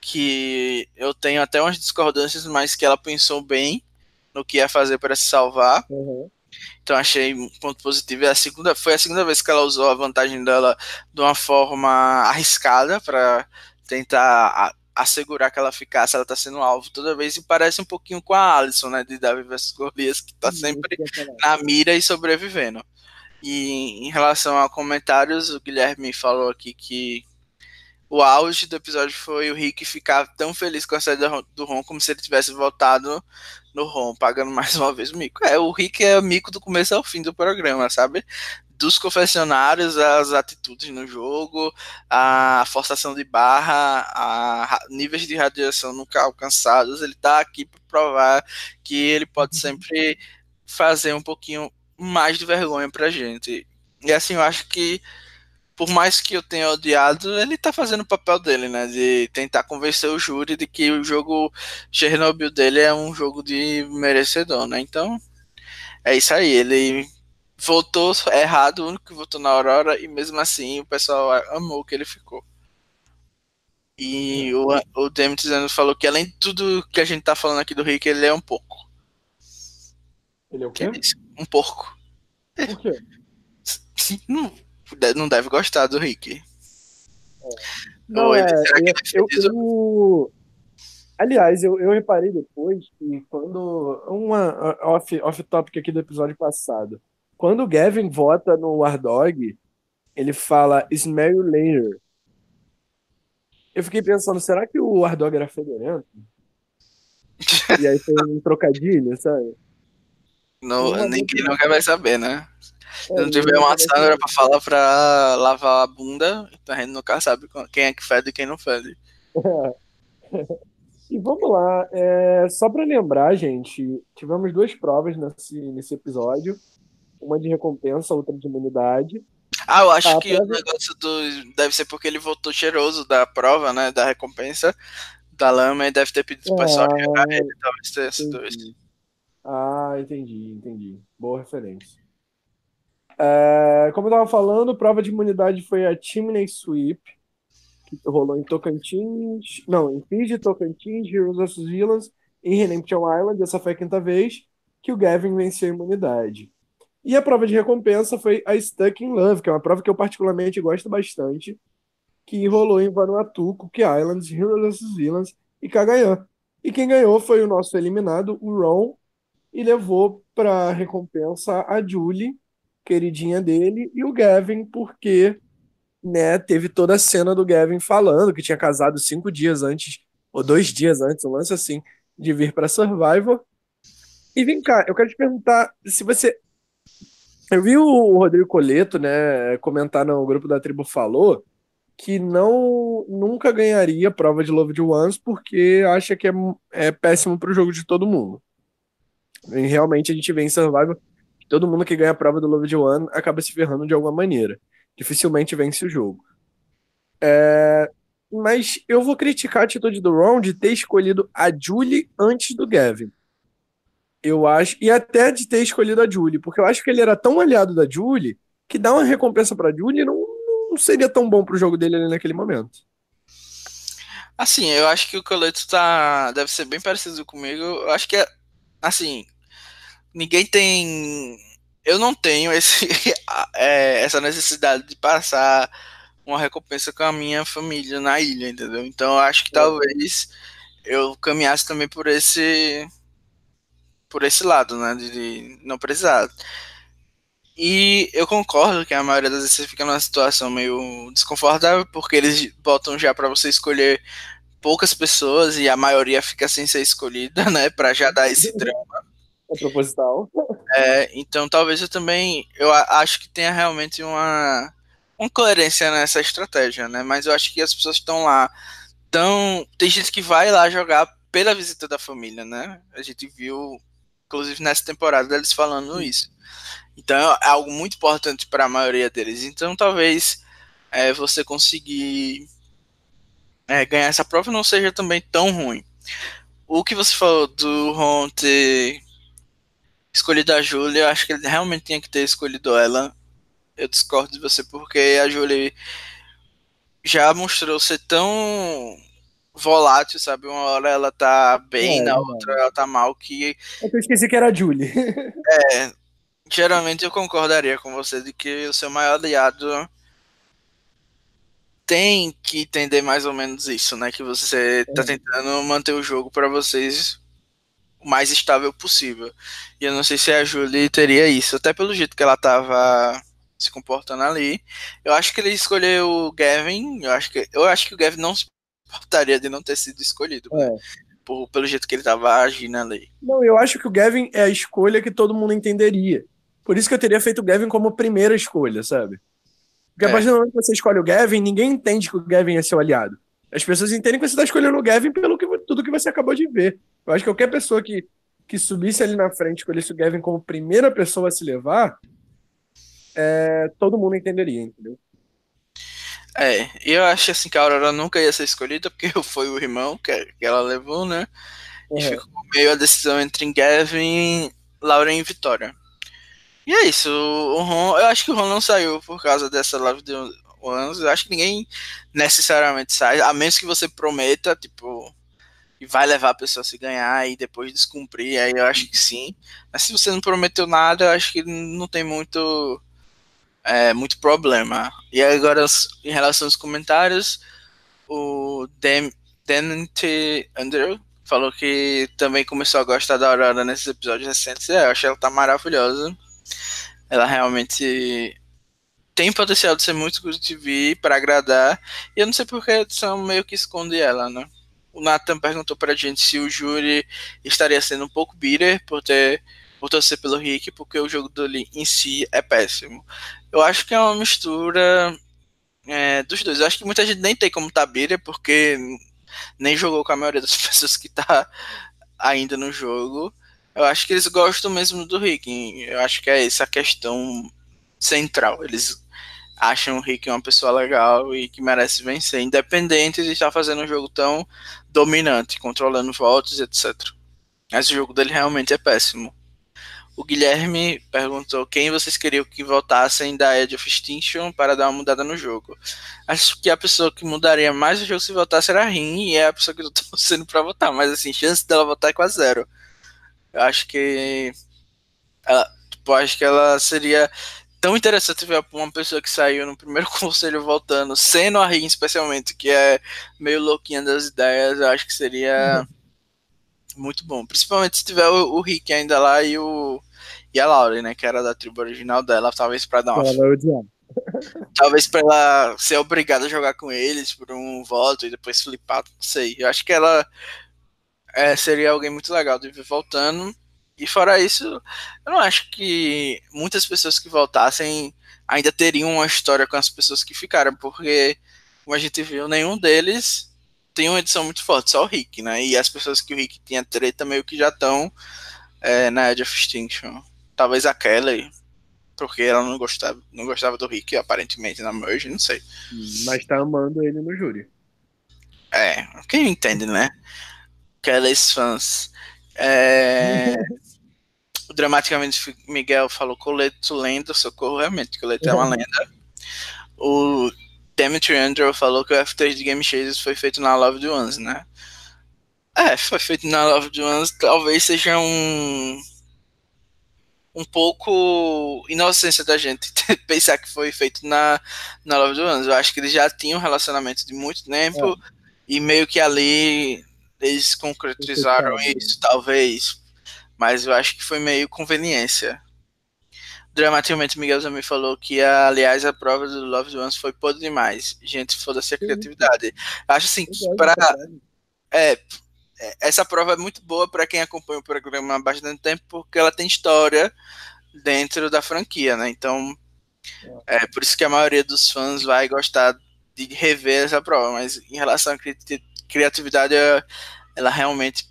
[SPEAKER 2] que eu tenho até umas discordâncias, mas que ela pensou bem no que ia fazer para se salvar.
[SPEAKER 1] Uhum.
[SPEAKER 2] Então achei um ponto positivo. É a segunda, foi a segunda vez que ela usou a vantagem dela de uma forma arriscada para tentar assegurar que ela ficasse, ela tá sendo alvo toda vez e parece um pouquinho com a Alison, né, de Davi vs Golias, que tá sempre na mira e sobrevivendo. E em relação a comentários, o Guilherme falou aqui que o auge do episódio foi o Rick ficar tão feliz com a saída do Ron como se ele tivesse voltado no Ron, pagando mais uma vez o mico. É, o Rick é mico do começo ao fim do programa, sabe? Dos confessionários, as atitudes no jogo, a forçação de barra, a níveis de radiação nunca alcançados, ele tá aqui para provar que ele pode sempre fazer um pouquinho mais de vergonha pra gente. E assim, eu acho que por mais que eu tenha odiado, ele tá fazendo o papel dele, né? De tentar convencer o júri de que o jogo Chernobyl dele é um jogo de merecedor, né? Então, é isso aí. Ele votou errado, o único que votou na Aurora, e mesmo assim o pessoal amou que ele ficou. E o, o Demetrius falou que além de tudo que a gente tá falando aqui do Rick, ele é um porco.
[SPEAKER 1] Ele é o quê?
[SPEAKER 2] Um porco.
[SPEAKER 1] Por quê?
[SPEAKER 2] Não, não deve gostar do Rick.
[SPEAKER 1] É. Não, é, eu, eu, aliás, eu, eu reparei depois que quando. Uma off, off aqui do episódio passado. Quando o Gavin vota no War Dog, ele fala Smell you later. Eu fiquei pensando, será que o War Dog era fedorento? e aí foi um trocadilho, sabe?
[SPEAKER 2] Não, ninguém nunca vai saber, né? Se não tiver uma Sandra pra falar pra lavar a bunda, então a gente nunca sabe quem é que fede e quem não fede.
[SPEAKER 1] E vamos lá, é, só para lembrar, gente, tivemos duas provas nesse, nesse episódio, uma de recompensa, outra de imunidade.
[SPEAKER 2] Ah, eu acho a que prova... o negócio do. Deve ser porque ele voltou cheiroso da prova, né? Da recompensa da lama e deve ter pedido pro pessoal
[SPEAKER 1] ah,
[SPEAKER 2] ele, talvez tenha sido isso.
[SPEAKER 1] Ah, entendi, entendi. Boa referência. É, como eu estava falando, prova de imunidade foi a Chimney Sweep, que rolou em Tocantins, não, em Fiji, Tocantins, Heroes vs Villains e Redemption Island. Essa foi a quinta vez que o Gavin venceu a imunidade. E a prova de recompensa foi a Stuck in Love, que é uma prova que eu particularmente gosto bastante, que rolou em Vanuatu, Cook Islands, Heroes vs Villains e Cagayan. E quem ganhou foi o nosso eliminado, o Ron, e levou para recompensa a Julie, queridinha dele, e o Gavin, porque né, teve toda a cena do Gavin falando que tinha casado cinco dias antes, ou dois dias antes, um lance assim, de vir para Survivor. E vem cá, eu quero te perguntar se você. Eu vi o Rodrigo Coleto, né, comentar no grupo da tribo Falou que não nunca ganharia prova de Love de Ones porque acha que é, é péssimo para o jogo de todo mundo. E realmente a gente vê em Survivor todo mundo que ganha a prova do Love One acaba se ferrando de alguma maneira. Dificilmente vence o jogo. É... Mas eu vou criticar a atitude do Ron de ter escolhido a Julie antes do Gavin. Eu acho. E até de ter escolhido a Julie, porque eu acho que ele era tão aliado da Julie que dar uma recompensa pra Julie não, não seria tão bom pro jogo dele ali naquele momento.
[SPEAKER 2] Assim, eu acho que o Coleto tá. deve ser bem parecido comigo. Eu acho que é. Assim, ninguém tem. Eu não tenho esse, é, essa necessidade de passar uma recompensa com a minha família na ilha, entendeu? Então acho que talvez eu caminhasse também por esse por esse lado, né, de não precisar. E eu concordo que a maioria das vezes fica numa situação meio desconfortável porque eles botam já para você escolher poucas pessoas e a maioria fica sem ser escolhida, né, para já dar esse drama.
[SPEAKER 1] É proposital.
[SPEAKER 2] É, então talvez eu também. Eu acho que tenha realmente uma, uma coerência nessa estratégia, né? Mas eu acho que as pessoas estão lá. Tão, tem gente que vai lá jogar pela visita da família, né? A gente viu, inclusive nessa temporada, eles falando isso. Então é algo muito importante para a maioria deles. Então talvez é, você conseguir é, ganhar essa prova não seja também tão ruim. O que você falou do Ron ter escolhido a Julie, eu acho que ele realmente tinha que ter escolhido ela. Eu discordo de você porque a Julie já mostrou ser tão volátil, sabe? Uma hora ela tá bem, é, na outra ela tá mal, que...
[SPEAKER 1] Eu esqueci que era a Julie.
[SPEAKER 2] é, geralmente eu concordaria com você de que o seu maior aliado tem que entender mais ou menos isso, né? Que você tá é. tentando manter o jogo para vocês o mais estável possível. E eu não sei se a Julie teria isso, até pelo jeito que ela tava se comportando ali. Eu acho que ele escolheu o Gavin, eu acho que eu acho que o Gavin não se importaria de não ter sido escolhido, é. Por, pelo jeito que ele tava agindo ali.
[SPEAKER 1] Não, eu acho que o Gavin é a escolha que todo mundo entenderia. Por isso que eu teria feito o Gavin como primeira escolha, sabe? Porque a é. partir do momento que você escolhe o Gavin, ninguém entende que o Gavin é seu aliado. As pessoas entendem que você está escolhendo o Gavin pelo que, tudo que você acabou de ver. Eu acho que qualquer pessoa que, que subisse ali na frente e escolhesse o Gavin como primeira pessoa a se levar, é, todo mundo entenderia, entendeu?
[SPEAKER 2] É, eu acho assim que a Aurora nunca ia ser escolhida, porque foi o irmão que, que ela levou, né? Uhum. E ficou meio a decisão entre Gavin, Lauren e Vitória. E é isso, o Ron, eu acho que o Ron não saiu por causa dessa Love de Ones. Eu acho que ninguém necessariamente sai, a menos que você prometa, tipo, e vai levar a pessoa a se ganhar e depois descumprir, aí eu acho que sim. Mas se você não prometeu nada, eu acho que não tem muito é, muito problema. E agora, em relação aos comentários, o Denente Andrew falou que também começou a gostar da Aurora nesses episódios recentes. É, eu acho ela tá maravilhosa. Ela realmente tem potencial de ser muito good TV para agradar. E eu não sei porque edição meio que esconde ela, né? O Nathan perguntou pra gente se o júri estaria sendo um pouco bitter por ter por torcer pelo Rick, porque o jogo dele em si é péssimo. Eu acho que é uma mistura é, dos dois. Eu acho que muita gente nem tem como Tabira, porque nem jogou com a maioria das pessoas que tá ainda no jogo. Eu acho que eles gostam mesmo do Rick. Eu acho que é essa a questão central. Eles acham o Rick uma pessoa legal e que merece vencer, independente de estar fazendo um jogo tão dominante, controlando votos, etc. Mas o jogo dele realmente é péssimo. O Guilherme perguntou quem vocês queriam que voltassem da Edge of Extinction para dar uma mudada no jogo. Acho que a pessoa que mudaria mais o jogo se voltasse era a Rin, e é a pessoa que eu tô sendo para votar, mas assim, chance dela votar é quase zero. Eu acho que ela, tipo, acho que ela seria tão interessante ver uma pessoa que saiu no primeiro conselho voltando, sendo a Rin especialmente, que é meio louquinha das ideias, eu acho que seria uhum. muito bom. Principalmente se tiver o, o Rick ainda lá e o e a Lauren, né, que era da tribo original dela, talvez para dar uma. Ela talvez para ela ser obrigada a jogar com eles por um voto e depois flipar, não sei. Eu acho que ela é, seria alguém muito legal de vir voltando. E fora isso, eu não acho que muitas pessoas que voltassem ainda teriam uma história com as pessoas que ficaram, porque, como a gente viu, nenhum deles tem uma edição muito forte, só o Rick, né? E as pessoas que o Rick tinha treta meio que já estão é, na Edge of Extinction. Talvez a Kelly, porque ela não gostava, não gostava do Rick, aparentemente, na Merge, não sei.
[SPEAKER 1] Mas tá amando ele no júri.
[SPEAKER 2] É, quem entende, né? Kelly's fãs. É... Dramaticamente Miguel falou Coleto lenda, socorro, realmente, Coleto é uma lenda. O Demetri Andrew falou que o F3 de Game Chasers foi feito na Love the Ones, né? É, foi feito na Love the Ones, talvez seja um um pouco inocência da gente pensar que foi feito na, na Love do Ones. Eu acho que eles já tinham um relacionamento de muito tempo é. e meio que ali eles concretizaram isso, talvez. Mas eu acho que foi meio conveniência. Dramaticamente, Miguel também falou que, aliás, a prova do Love Ones foi podre demais. Gente, foda-se a criatividade. Acho assim, que para. É, é, essa prova é muito boa para quem acompanha o programa há bastante tempo, porque ela tem história dentro da franquia, né? Então, é por isso que a maioria dos fãs vai gostar de rever essa prova. Mas em relação à cri criatividade, ela realmente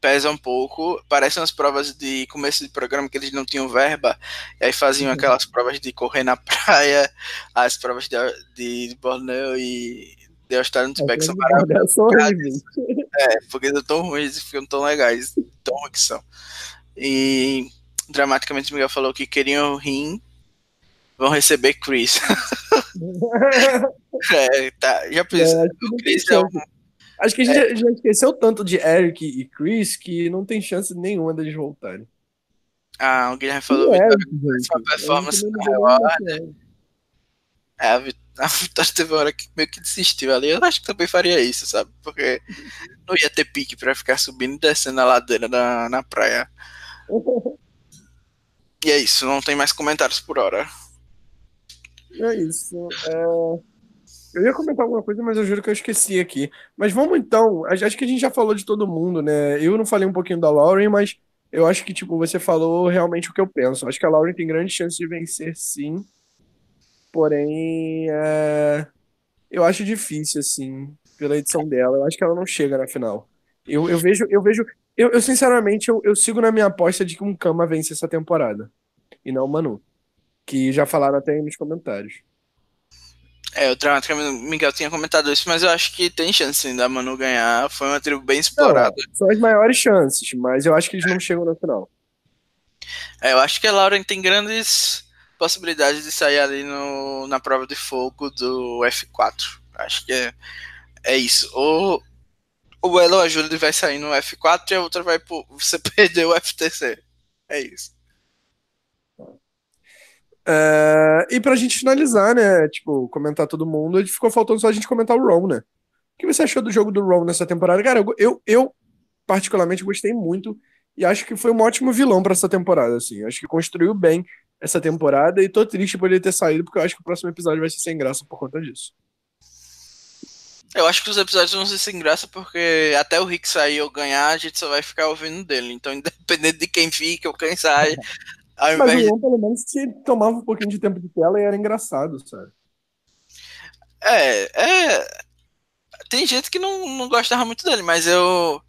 [SPEAKER 2] pesa um pouco. Parecem umas provas de começo de programa que eles não tinham verba, e aí faziam aquelas provas de correr na praia, as provas de, de, de Borneo e de Austrália no
[SPEAKER 1] É,
[SPEAKER 2] são
[SPEAKER 1] são
[SPEAKER 2] maravilhosas. É, porque são tão ruins e ficam tão legais, tão ruins que são. E dramaticamente Miguel falou que queriam rim, vão receber Chris. é, tá, já
[SPEAKER 1] É,
[SPEAKER 2] pensou.
[SPEAKER 1] que
[SPEAKER 2] o Chris é um.
[SPEAKER 1] Acho que a gente já, já esqueceu tanto de Eric e Chris que não tem chance nenhuma deles voltarem.
[SPEAKER 2] Ah, o Guilherme falou Vitória
[SPEAKER 1] gente.
[SPEAKER 2] uma performance na. É, a Vitória teve uma hora que meio que desistiu ali. Eu acho que também faria isso, sabe? Porque não ia ter pique pra ficar subindo e descendo a ladeira na, na praia. E é isso, não tem mais comentários por hora.
[SPEAKER 1] É isso. É, Eu ia comentar alguma coisa, mas eu juro que eu esqueci aqui. Mas vamos então. Acho que a gente já falou de todo mundo, né? Eu não falei um pouquinho da Lauren, mas eu acho que, tipo, você falou realmente o que eu penso. Acho que a Lauren tem grande chance de vencer, sim. Porém, é, eu acho difícil, assim, pela edição dela. Eu acho que ela não chega na final. Eu, eu vejo, eu vejo. Eu, eu, sinceramente, eu, eu sigo na minha aposta de que um Kama vence essa temporada. E não o Manu. Que já falaram até aí nos comentários.
[SPEAKER 2] É, o dramaticamente Miguel tinha comentado isso, mas eu acho que tem chance sim da Manu ganhar. Foi uma tribo bem
[SPEAKER 1] Não,
[SPEAKER 2] explorada.
[SPEAKER 1] são as maiores chances, mas eu acho que eles não chegam na final.
[SPEAKER 2] É, eu acho que a Lauren tem grandes possibilidades de sair ali no, na prova de fogo do F4. Acho que é, é isso. Ou, ou ela ou a Julie vai sair no F4 e a outra vai pro, você perdeu o FTC. É isso.
[SPEAKER 1] É, e pra gente finalizar, né? Tipo, comentar todo mundo, ficou faltando só a gente comentar o Ron, né? O que você achou do jogo do Ron nessa temporada? Cara, eu, eu, eu particularmente gostei muito e acho que foi um ótimo vilão pra essa temporada, assim. Acho que construiu bem essa temporada e tô triste por ele ter saído, porque eu acho que o próximo episódio vai ser sem graça por conta disso.
[SPEAKER 2] Eu acho que os episódios vão ser sem graça porque até o Rick sair ou ganhar, a gente só vai ficar ouvindo dele. Então, independente de quem fica ou quem sai, ao
[SPEAKER 1] Mas
[SPEAKER 2] invés
[SPEAKER 1] o
[SPEAKER 2] de.
[SPEAKER 1] Ron, pelo menos, se tomava um pouquinho de tempo de tela e era engraçado, sabe?
[SPEAKER 2] É, é. Tem gente que não, não gostava muito dele, mas eu.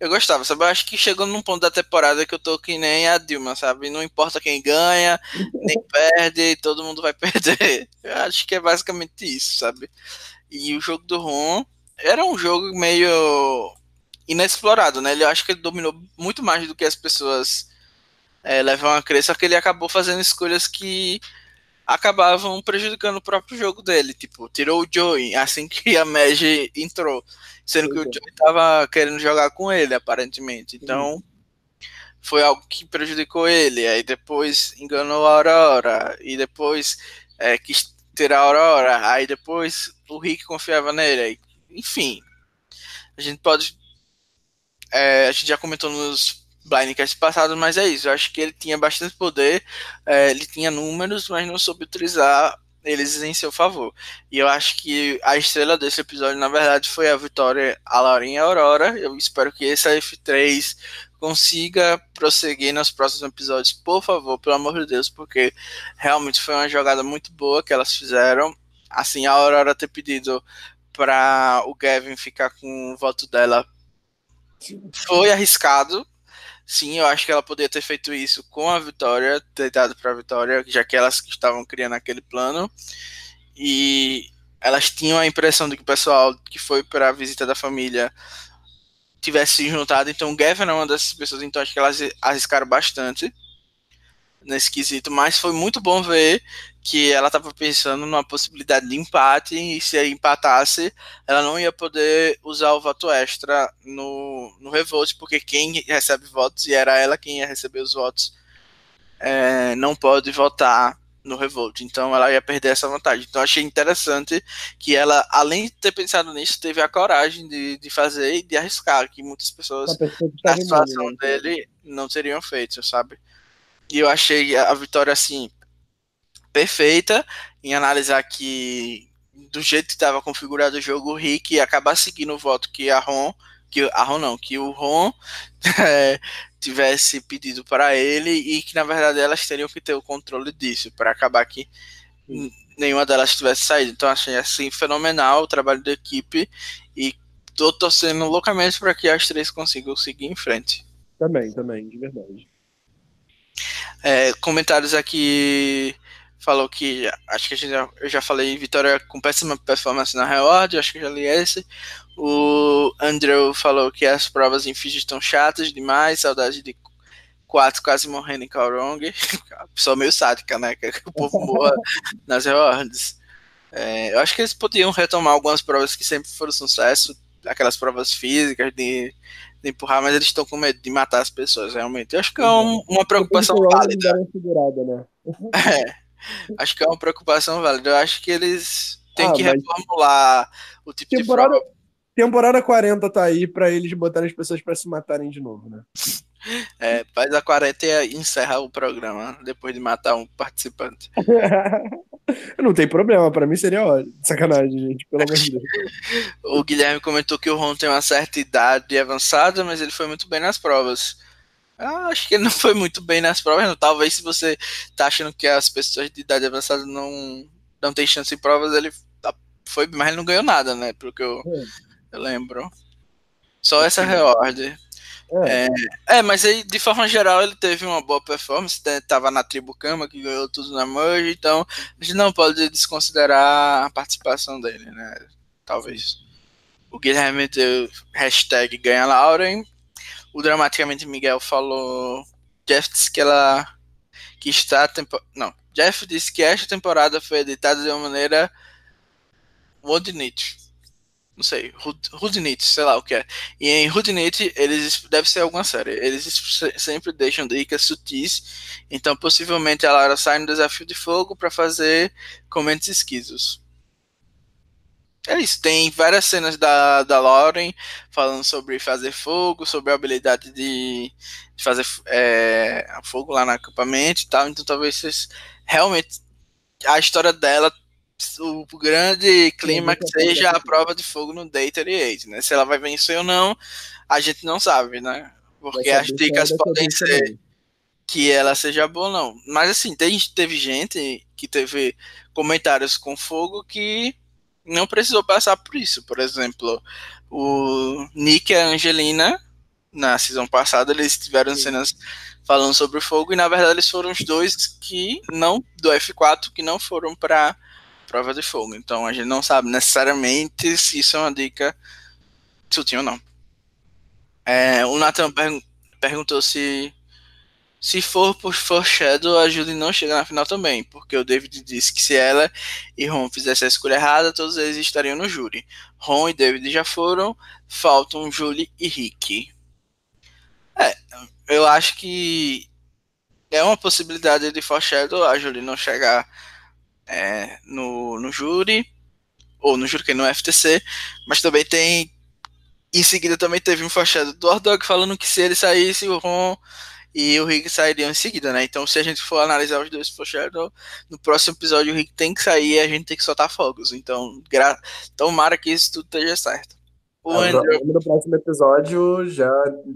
[SPEAKER 2] Eu gostava, sabe? Eu acho que chegou num ponto da temporada que eu tô que nem a Dilma, sabe? Não importa quem ganha, nem perde, todo mundo vai perder. Eu acho que é basicamente isso, sabe? E o jogo do Ron era um jogo meio inexplorado, né? Eu acho que ele dominou muito mais do que as pessoas é, levam a crer, só que ele acabou fazendo escolhas que acabavam prejudicando o próprio jogo dele. Tipo, tirou o Joey assim que a Meg entrou, sendo que o Joey tava querendo jogar com ele, aparentemente. Então, foi algo que prejudicou ele. Aí depois enganou a Aurora, e depois é, quis tirar a Aurora, aí depois o Rick confiava nele. Aí, enfim, a gente pode. É, a gente já comentou nos Blindcast passados, mas é isso. Eu acho que ele tinha bastante poder, é, ele tinha números, mas não soube utilizar eles em seu favor. E eu acho que a estrela desse episódio, na verdade, foi a vitória a Laurinha Aurora. Eu espero que esse F3 consiga prosseguir nos próximos episódios, por favor, pelo amor de Deus, porque realmente foi uma jogada muito boa que elas fizeram. Assim, a Aurora ter pedido para o Gavin ficar com o voto dela foi arriscado. Sim, eu acho que ela poderia ter feito isso com a Vitória, ter dado para a Vitória, já que elas estavam criando aquele plano. E elas tinham a impressão de que o pessoal que foi para a visita da família tivesse se juntado. Então, o Gavin é uma dessas pessoas, então acho que elas arriscaram bastante nesse quesito. Mas foi muito bom ver que ela estava pensando numa possibilidade de empate e se empatasse, ela não ia poder usar o voto extra no, no Revolt, porque quem recebe votos, e era ela quem ia receber os votos, é, não pode votar no Revolt. Então ela ia perder essa vantagem. Então achei interessante que ela, além de ter pensado nisso, teve a coragem de, de fazer e de arriscar, que muitas pessoas na situação
[SPEAKER 1] né?
[SPEAKER 2] dele não teriam feito, sabe? E eu achei a vitória assim perfeita em analisar que do jeito que estava configurado o jogo, o Rick ia acabar seguindo o voto que a Ron, que a Ron não, que o Ron é, tivesse pedido para ele e que na verdade elas teriam que ter o controle disso para acabar que nenhuma delas tivesse saído. Então achei assim fenomenal o trabalho da equipe e tô torcendo loucamente para que as três consigam seguir em frente.
[SPEAKER 1] Também, também, de verdade.
[SPEAKER 2] É, comentários aqui falou que acho que já, eu já falei Vitória com péssima performance na Reward, acho que já li esse. O Andrew falou que as provas em Fiji estão chatas demais, saudade de quatro quase morrendo em Kaurong. Pessoa meio sádica, né? Que o povo morra nas Rewards. É, eu acho que eles podiam retomar algumas provas que sempre foram sucesso, aquelas provas físicas de, de empurrar, mas eles estão com medo de matar as pessoas, realmente. Eu acho que é um, uma preocupação válida. Né? É, acho que é uma preocupação válida. Eu acho que eles têm ah, que reformular o tipo
[SPEAKER 1] temporada,
[SPEAKER 2] de prova.
[SPEAKER 1] Temporada 40 tá aí para eles botarem as pessoas para se matarem de novo, né?
[SPEAKER 2] É, faz a 40 e encerra o programa depois de matar um participante.
[SPEAKER 1] Não tem problema, para mim seria ótimo. Sacanagem, gente, pelo amor de Deus.
[SPEAKER 2] o Guilherme comentou que o Ron tem uma certa idade avançada, mas ele foi muito bem nas provas. Ah, acho que ele não foi muito bem nas provas, não. Talvez se você tá achando que as pessoas de idade avançada não, não tem chance em provas, ele tá, foi, mas ele não ganhou nada, né? Porque eu, é. eu lembro. Só essa reward. É. é. mas aí, de forma geral, ele teve uma boa performance, né? tava na tribo Kama, que ganhou tudo na merge, então a gente não pode desconsiderar a participação dele, né? Talvez. O Guilherme deu hashtag ganha Lauren. O Dramaticamente Miguel falou. Jeff disse que ela. que está. Tempo, não. Jeff disse que esta temporada foi editada de uma maneira. Wodnit não sei, Houdinite, sei lá o que é. E em Houdinite, eles deve ser alguma série. Eles sempre deixam dicas sutis. Então, possivelmente, a Lara sai no desafio de fogo para fazer comentários esquisos. É isso. Tem várias cenas da, da Lauren falando sobre fazer fogo, sobre a habilidade de, de fazer é, fogo lá no acampamento e tal. Então, talvez vocês realmente a história dela o grande clímax seja a prova de fogo no Day 38, né? Se ela vai vencer ou não, a gente não sabe, né? Porque as dicas podem ser que ela seja boa ou não. Mas assim, tem, teve gente que teve comentários com fogo que não precisou passar por isso. Por exemplo, o Nick e a Angelina, na season passada, eles tiveram Sim. cenas falando sobre o fogo, e na verdade eles foram os dois que não, do F4, que não foram para prova de fogo. Então a gente não sabe necessariamente se isso é uma dica sutil ou não. É, o Nathan per perguntou se se for por Foreshadow, a Julie não chega na final também, porque o David disse que se ela e Ron fizessem a escolha errada, todos eles estariam no júri. Ron e David já foram, faltam Julie e Rick. É, eu acho que é uma possibilidade de Foreshadow a Julie não chegar é, no, no júri, ou no júri que é no FTC, mas também tem. Em seguida também teve um fachado do Ordog falando que se ele saísse, o Ron e o Rick sairiam em seguida, né? Então, se a gente for analisar os dois Foreshadow, no próximo episódio o Rick tem que sair e a gente tem que soltar fogos. Então, gra... tomara que isso tudo esteja certo.
[SPEAKER 1] O Andrew... No próximo episódio, já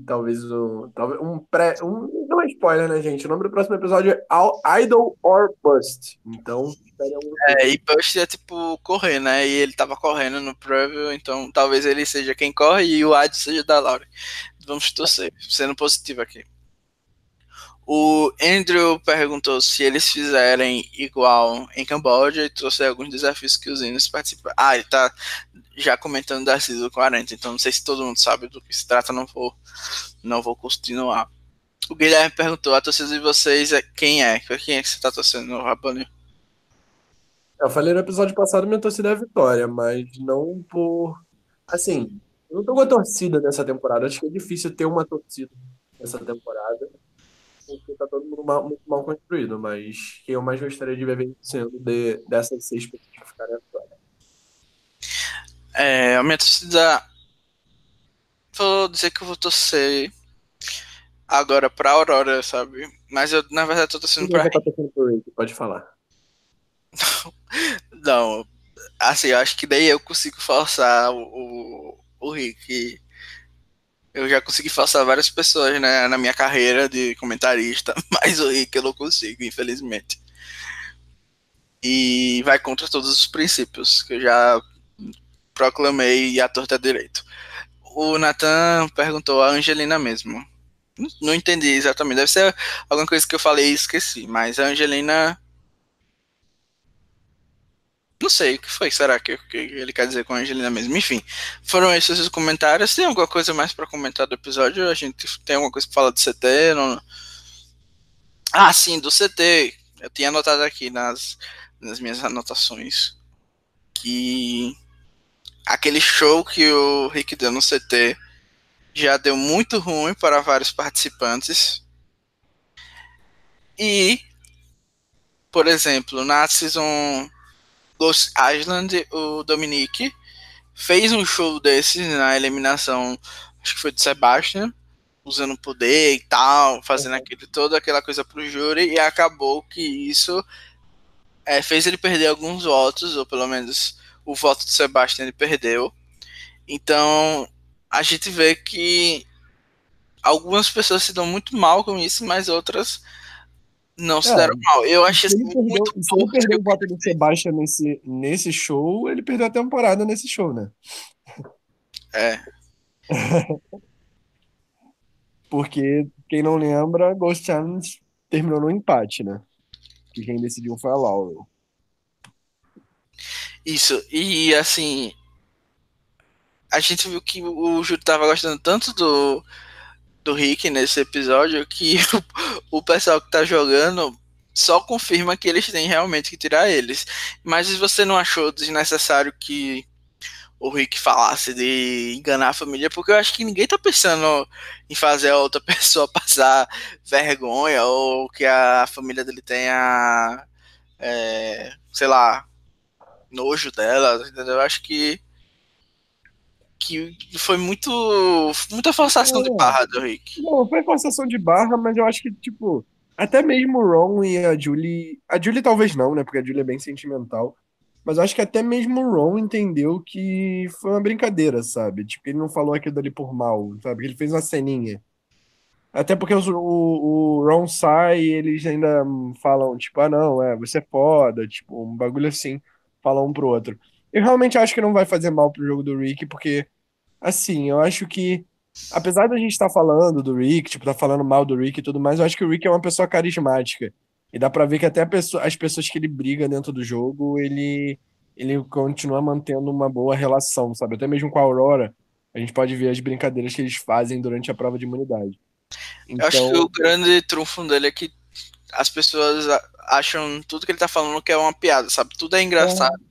[SPEAKER 1] talvez um, talvez um pré. Um, não é spoiler, né, gente? O nome do próximo episódio é Idol or Bust. Então,
[SPEAKER 2] É, e Bust é tipo correr, né? E ele tava correndo no preview, então talvez ele seja quem corre e o Idol seja da Laura. Vamos torcer, sendo positivo aqui. O Andrew perguntou se eles fizerem igual em Camboja e trouxe alguns desafios que os índios participam. Ah, ele tá já comentando da Season 40, então não sei se todo mundo sabe do que se trata, não vou, não vou continuar. O Guilherme perguntou, a torcida de vocês é quem é? Quem é que você tá torcendo Rabani?
[SPEAKER 1] Eu falei no episódio passado minha torcida é a Vitória, mas não por... Assim, eu não tô com a torcida nessa temporada, acho que é difícil ter uma torcida nessa temporada porque tá todo mundo mal, muito mal construído, mas eu mais gostaria de ver vencendo de, dessas seis pessoas que ficarem atuais.
[SPEAKER 2] É, a minha torcida. Vou dizer que eu vou torcer agora pra Aurora, sabe? Mas eu, na verdade, tô torcendo pra.
[SPEAKER 1] Tá torcendo pro Rick, pode falar.
[SPEAKER 2] Não, assim, eu acho que daí eu consigo forçar o, o, o Rick eu já consegui forçar várias pessoas né, na minha carreira de comentarista, mas o Rick eu não consigo, infelizmente. E vai contra todos os princípios que eu já proclamei a torta direito. o Nathan perguntou a Angelina mesmo. Não entendi exatamente. Deve ser alguma coisa que eu falei e esqueci. Mas a Angelina. Não sei o que foi. Será que, que ele quer dizer com a Angelina mesmo? Enfim, foram esses os comentários. Tem alguma coisa mais para comentar do episódio? A gente tem alguma coisa para falar do CT? Não... Ah, sim, do CT. Eu tinha anotado aqui nas, nas minhas anotações que aquele show que o Rick deu no CT já deu muito ruim para vários participantes. E, por exemplo, na Season Ghost Island, o Dominique fez um show desses na eliminação, acho que foi de Sebastian, usando poder e tal, fazendo uhum. aquele, toda aquela coisa pro júri, e acabou que isso é, fez ele perder alguns votos, ou pelo menos o voto do Sebastian ele perdeu. Então, a gente vê que algumas pessoas se dão muito mal com isso, mas outras não se é, deram mal. Eu acho
[SPEAKER 1] assim, muito perdeu, Se ele perdeu o voto do Sebastian nesse, nesse show, ele perdeu a temporada nesse show, né?
[SPEAKER 2] É.
[SPEAKER 1] Porque, quem não lembra, Ghost Challenge terminou no empate, né? Que quem decidiu foi a Laurel.
[SPEAKER 2] Isso, e assim, a gente viu que o Júlio tava gostando tanto do, do Rick nesse episódio que o, o pessoal que tá jogando só confirma que eles têm realmente que tirar eles. Mas você não achou desnecessário que o Rick falasse de enganar a família, porque eu acho que ninguém tá pensando em fazer a outra pessoa passar vergonha ou que a família dele tenha, é, sei lá, nojo dela, entendeu? Eu acho que que foi muito muita forçação é. de barra do Rick.
[SPEAKER 1] Não, foi forçação de barra, mas eu acho que tipo até mesmo o Ron e a Julie, a Julie talvez não, né? Porque a Julie é bem sentimental. Mas eu acho que até mesmo o Ron entendeu que foi uma brincadeira, sabe? Tipo, ele não falou aquilo dali por mal, sabe? Ele fez uma ceninha. Até porque o, o, o Ron sai e eles ainda falam, tipo, ah, não, é, você é foda, tipo, um bagulho assim, falam um pro outro. Eu realmente acho que não vai fazer mal pro jogo do Rick, porque, assim, eu acho que, apesar da gente estar tá falando do Rick, tipo, tá falando mal do Rick e tudo mais, eu acho que o Rick é uma pessoa carismática. E dá pra ver que até pessoa, as pessoas que ele briga dentro do jogo, ele, ele continua mantendo uma boa relação, sabe? Até mesmo com a Aurora, a gente pode ver as brincadeiras que eles fazem durante a prova de imunidade.
[SPEAKER 2] Então... Eu acho que então o grande trunfo dele é que as pessoas acham tudo que ele tá falando que é uma piada, sabe? Tudo é engraçado. É.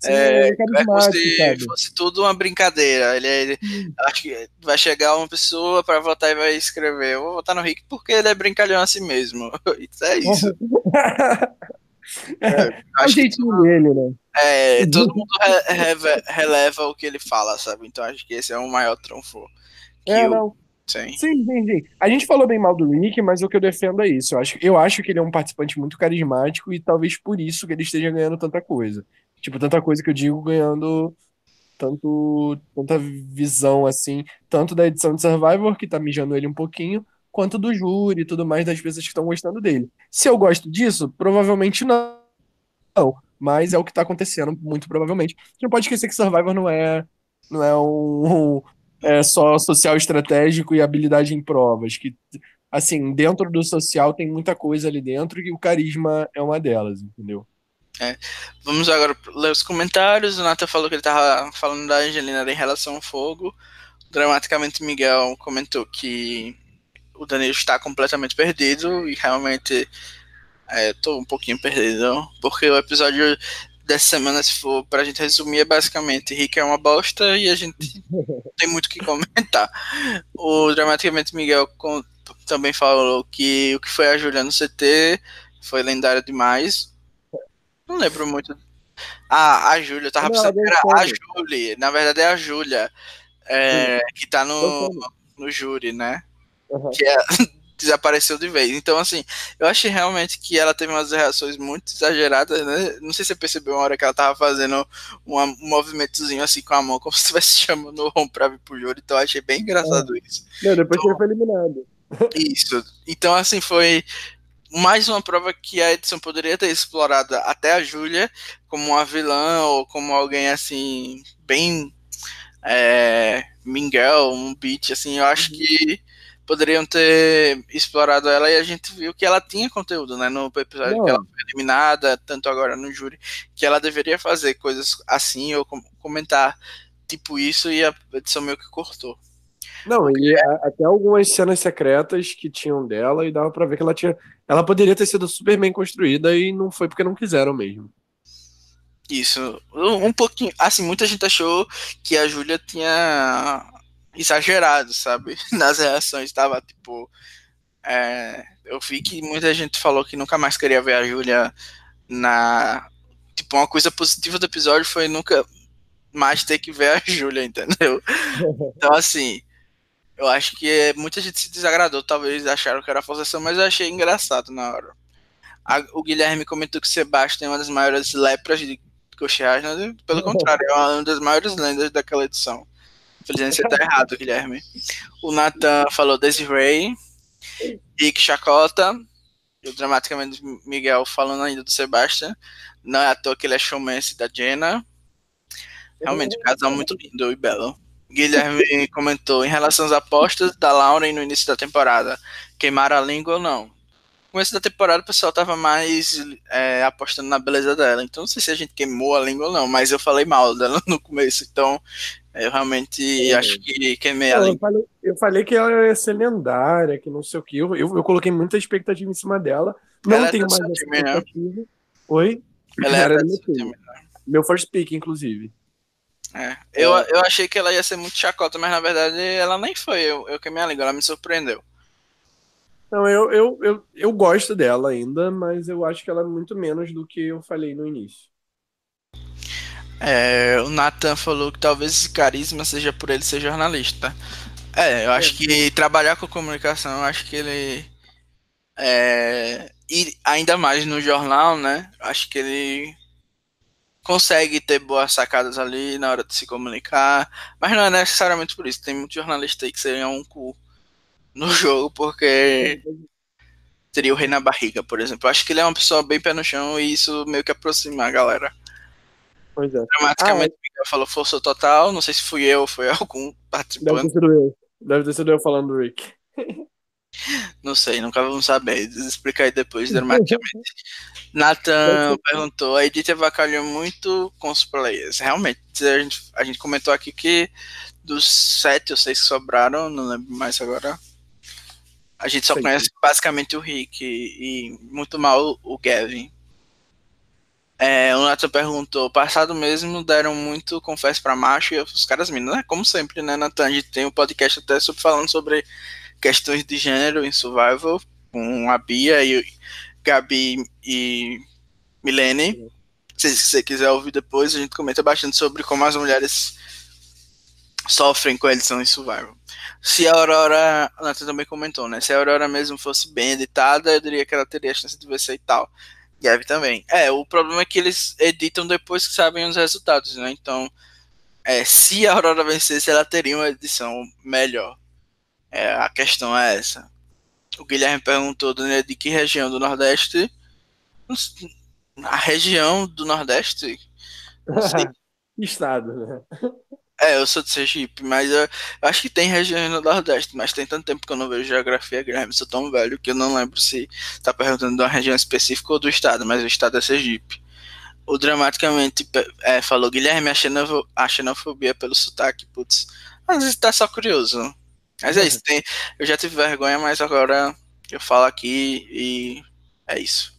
[SPEAKER 2] Sim, é, é como se fosse tudo uma brincadeira. Ele, ele acho que vai chegar uma pessoa para votar e vai escrever: Eu vou votar no Rick porque ele é brincalhão assim mesmo. Isso é isso.
[SPEAKER 1] é, é o jeitinho dele, né?
[SPEAKER 2] É, todo mundo re, re, releva o que ele fala, sabe? Então acho que esse é o maior trunfo.
[SPEAKER 1] É, eu... Sim. Sim, sim, sim. A gente falou bem mal do Rick, mas o que eu defendo é isso. Eu acho, eu acho que ele é um participante muito carismático e talvez por isso que ele esteja ganhando tanta coisa. Tipo, tanta coisa que eu digo ganhando tanto tanta visão assim, tanto da edição de Survivor, que tá mijando ele um pouquinho, quanto do júri e tudo mais das pessoas que estão gostando dele. Se eu gosto disso, provavelmente não. Mas é o que tá acontecendo, muito provavelmente. Você não pode esquecer que Survivor não é não é um é só social estratégico e habilidade em provas, que assim, dentro do social tem muita coisa ali dentro e o carisma é uma delas, entendeu?
[SPEAKER 2] É. Vamos agora ler os comentários. O Nathan falou que ele estava falando da Angelina em relação ao fogo. Dramaticamente, Miguel comentou que o Danilo está completamente perdido e realmente é, um pouquinho perdido. Porque o episódio dessa semana, se for para a gente resumir, é basicamente Rick é uma bosta e a gente tem muito o que comentar. O Dramaticamente Miguel também falou que o que foi a Julia no CT foi lendário demais não lembro muito. Ah, a Júlia, eu tava pensando que era a Júlia. Na verdade é a Júlia. É, que tá no, no júri, né? Uhum. Que é, desapareceu de vez. Então, assim, eu achei realmente que ela teve umas reações muito exageradas, né? Não sei se você percebeu uma hora que ela tava fazendo um movimentozinho assim com a mão, como se estivesse chamando o Ron pra vir pro. Então, eu achei bem engraçado é. isso.
[SPEAKER 1] Não, depois então, que ele foi eliminado.
[SPEAKER 2] Isso. Então, assim, foi mais uma prova que a edição poderia ter explorado até a Júlia como uma vilã ou como alguém assim bem é, Mingel, um beat, assim, eu acho que poderiam ter explorado ela e a gente viu que ela tinha conteúdo, né? No episódio Não. que ela foi eliminada, tanto agora no júri, que ela deveria fazer coisas assim ou comentar tipo isso e a edição meio que cortou.
[SPEAKER 1] Não, Porque... e a, até algumas cenas secretas que tinham dela e dava para ver que ela tinha. Ela poderia ter sido super bem construída e não foi porque não quiseram mesmo.
[SPEAKER 2] Isso. Um, um pouquinho. Assim, muita gente achou que a Júlia tinha exagerado, sabe? Nas reações, tava tipo. É, eu vi que muita gente falou que nunca mais queria ver a Júlia na. Tipo, uma coisa positiva do episódio foi nunca mais ter que ver a Júlia, entendeu? Então, assim, eu acho que muita gente se desagradou, talvez acharam que era forçação, mas eu achei engraçado na hora. A, o Guilherme comentou que Sebastião é uma das maiores lepras de Cocheagem, pelo contrário, é uma das maiores lendas daquela edição. Felizmente você tá errado, Guilherme. O Nathan falou Desiree, Rick Chacota, e o dramaticamente Miguel falando ainda do Sebastian. Não é à toa que ele é showmance da Jenna. Realmente, um casal muito lindo e belo. Guilherme comentou em relação às apostas da Lauren no início da temporada. Queimaram a língua ou não? No começo da temporada o pessoal tava mais é, apostando na beleza dela. Então não sei se a gente queimou a língua ou não, mas eu falei mal dela no começo. Então eu realmente é. acho que queimei a língua.
[SPEAKER 1] Eu falei, eu falei, que ela ia ser lendária, que não sei o que. Eu, eu, eu coloquei muita expectativa em cima dela. Não ela tenho mais expectativa. Oi?
[SPEAKER 2] Ela era, era meu, time,
[SPEAKER 1] meu first pick, inclusive.
[SPEAKER 2] É. Eu, é. eu achei que ela ia ser muito chacota, mas na verdade ela nem foi. Eu, eu queimei a língua, ela me surpreendeu.
[SPEAKER 1] Não, eu, eu, eu, eu gosto dela ainda, mas eu acho que ela é muito menos do que eu falei no início.
[SPEAKER 2] É, o Nathan falou que talvez esse carisma seja por ele ser jornalista. É, eu acho que trabalhar com comunicação, eu acho que ele. É, e ainda mais no jornal, né? Acho que ele consegue ter boas sacadas ali na hora de se comunicar, mas não é necessariamente por isso. Tem muito jornalista aí que seria um cu no jogo, porque teria o rei na barriga, por exemplo. Eu acho que ele é uma pessoa bem pé no chão e isso meio que aproxima a galera.
[SPEAKER 1] Pois é.
[SPEAKER 2] Dramaticamente, ah, Miguel falou força total. Não sei se fui eu ou foi algum participante.
[SPEAKER 1] Deve ter sido eu. Deve ter sido eu falando do Rick.
[SPEAKER 2] Não sei, nunca vamos saber. Explica aí depois, dramaticamente. Nathan perguntou: a Edith avacalhou muito com os players. Realmente, a gente, a gente comentou aqui que dos sete ou seis que sobraram, não lembro mais agora, a gente só conhece basicamente o Rick e, e muito mal o Gavin. É, o Nathan perguntou, passado mesmo deram muito confesso para macho e os caras minas, né? Como sempre, né, Nathan? A gente tem um podcast até sobre, falando sobre questões de gênero em Survival, com a Bia e Gabi e Milene. Se você quiser ouvir depois, a gente comenta bastante sobre como as mulheres sofrem com a edição em Survival. Se a Aurora, a Nathan também comentou, né? Se a Aurora mesmo fosse bem editada, eu diria que ela teria a chance de vencer e tal. Gabi também. É, o problema é que eles editam depois que sabem os resultados, né? Então, é, se a Aurora vencesse, ela teria uma edição melhor. É, a questão é essa. O Guilherme perguntou de que região do Nordeste. A região do Nordeste?
[SPEAKER 1] Estado, né?
[SPEAKER 2] É, eu sou de Sergipe, mas eu, eu acho que tem regiões no Nordeste, mas tem tanto tempo que eu não vejo geografia, Guilherme, sou tão velho que eu não lembro se tá perguntando de uma região específica ou do estado, mas o estado é Sergipe. O dramaticamente é, falou, Guilherme, a, xenofo, a xenofobia pelo sotaque, putz. Às vezes tá só curioso. Mas é isso, tem, eu já tive vergonha, mas agora eu falo aqui e é isso.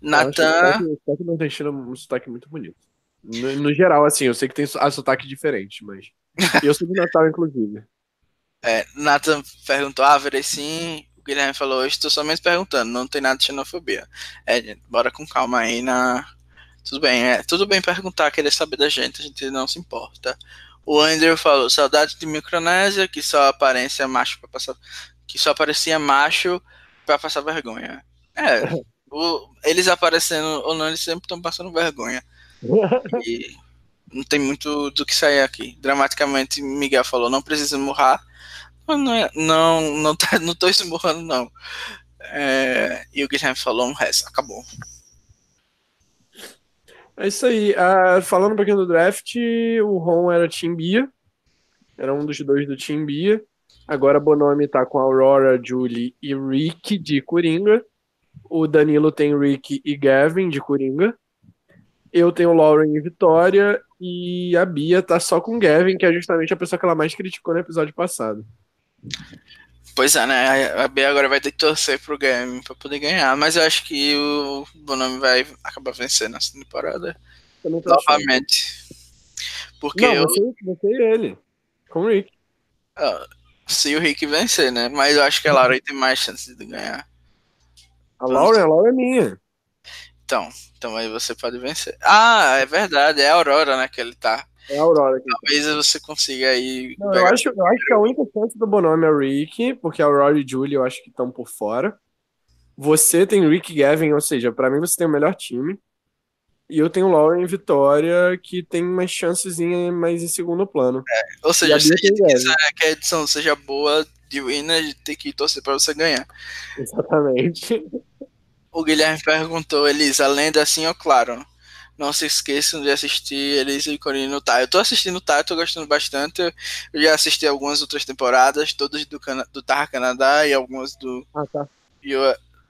[SPEAKER 2] Natan.
[SPEAKER 1] O sotaque não tem um sotaque muito bonito. No, no, geral, assim, eu sei que tem a sotaque diferente, mas. eu sou do Natal, inclusive.
[SPEAKER 2] É, Nathan perguntou, ah, verei sim. O Guilherme falou, estou somente perguntando, não tem nada de xenofobia. É, gente, bora com calma aí na. Tudo bem, é tudo bem perguntar, querer saber da gente, a gente não se importa. O Andrew falou, saudade de Micronésia, que só aparência macho para passar. Que só aparecia macho para passar vergonha. É, o, eles aparecendo ou não, eles sempre estão passando vergonha. E não tem muito do que sair aqui. Dramaticamente, Miguel falou: não precisa morrer. Não, é, não, não, tá, não tô esmurrando, não. É, e o Guilherme falou um resto, acabou.
[SPEAKER 1] É isso aí. Uh, falando um pouquinho do draft, o Ron era Team Bia. Era um dos dois do Team Bia. Agora Bonomi tá com Aurora, Julie e Rick de Coringa. O Danilo tem Rick e Gavin de Coringa. Eu tenho Lauren e Vitória. E a Bia tá só com Gavin, que é justamente a pessoa que ela mais criticou no episódio passado.
[SPEAKER 2] Pois é, né? A Bia agora vai ter que torcer pro Gavin pra poder ganhar. Mas eu acho que o Bonomi vai acabar vencendo essa temporada. Novamente. Porque
[SPEAKER 1] Não,
[SPEAKER 2] eu.
[SPEAKER 1] você, você ele. Com o Rick.
[SPEAKER 2] Ah, se o Rick vencer, né? Mas eu acho que a Laura tem mais chance de ganhar.
[SPEAKER 1] A Laura, a Laura é minha.
[SPEAKER 2] Então, então aí você pode vencer. Ah, é verdade, é a Aurora, né, que ele tá.
[SPEAKER 1] É a Aurora aqui.
[SPEAKER 2] Talvez você consiga aí.
[SPEAKER 1] Não, eu, acho, eu acho que a única chance do Bonome é o Rick, porque a Aurora e Julie eu acho que estão por fora. Você tem Rick e Gavin, ou seja, pra mim você tem o melhor time. E eu tenho Lauren e Vitória, que tem umas chances mais em segundo plano.
[SPEAKER 2] É, ou seja, se a gente quiser que a edição seja boa de winner, tem que torcer pra você ganhar.
[SPEAKER 1] Exatamente.
[SPEAKER 2] O Guilherme perguntou, Elisa, lenda assim ou claro? Não se esqueçam de assistir Elisa e Corine no Tá. Eu tô assistindo Tá, tô gostando bastante. Eu já assisti algumas outras temporadas, todas do, Cana do Tar Canadá e algumas do,
[SPEAKER 1] ah, tá.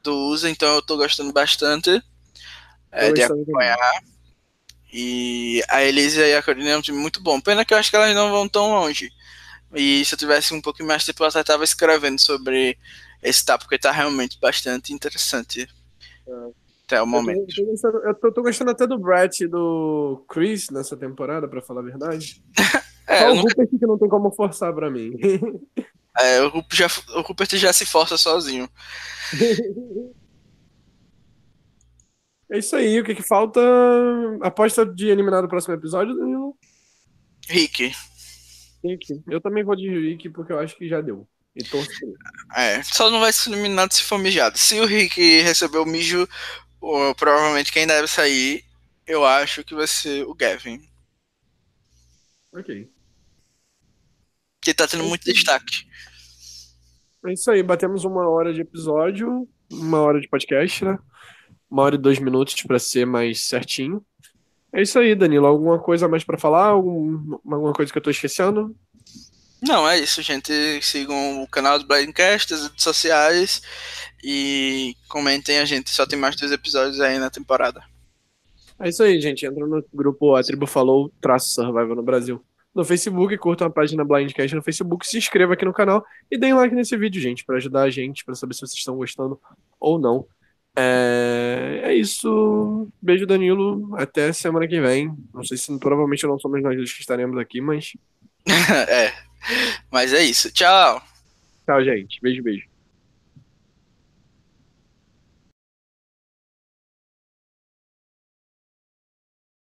[SPEAKER 2] do USA, então eu tô gostando bastante é, de acompanhar. E a Elisa e a Corine é um time muito bom. Pena que eu acho que elas não vão tão longe. E se eu tivesse um pouquinho mais tempo, eu até tava escrevendo sobre esse tá, porque tá realmente bastante interessante. É. Até o momento.
[SPEAKER 1] Eu tô, gostando, eu tô, tô gostando até do Brett e do Chris nessa temporada, pra falar a verdade. é, Só o nunca... Rupert que não tem como forçar pra mim.
[SPEAKER 2] é, o Rupert, já, o Rupert já se força sozinho.
[SPEAKER 1] É isso aí, o que que falta? Aposta de eliminar no próximo episódio, Danilo?
[SPEAKER 2] Rick.
[SPEAKER 1] Rick. Eu também vou de Rick porque eu acho que já deu. E
[SPEAKER 2] É, só não vai ser eliminado se for mijado. Se o Rick receber o mijo, provavelmente quem deve sair, eu acho que vai ser o Gavin.
[SPEAKER 1] Ok.
[SPEAKER 2] Que tá tendo muito destaque.
[SPEAKER 1] É isso aí, batemos uma hora de episódio, uma hora de podcast, né? uma hora e dois minutos para ser mais certinho. É isso aí, Danilo. Alguma coisa mais para falar? Algum, alguma coisa que eu tô esquecendo?
[SPEAKER 2] Não, é isso, gente. Sigam o canal do Blindcast, as redes sociais e comentem a gente. Só tem mais dois episódios aí na temporada.
[SPEAKER 1] É isso aí, gente. Entra no grupo A Tribo Falou Traço Survival no Brasil. No Facebook, curtam a página Blindcast no Facebook, se inscreva aqui no canal e deem like nesse vídeo, gente, para ajudar a gente, para saber se vocês estão gostando ou não. É, é isso. Beijo, Danilo. Até semana que vem. Não sei se provavelmente não somos nós dois que estaremos aqui, mas.
[SPEAKER 2] é. Mas é isso. Tchau.
[SPEAKER 1] Tchau, gente. Beijo, beijo.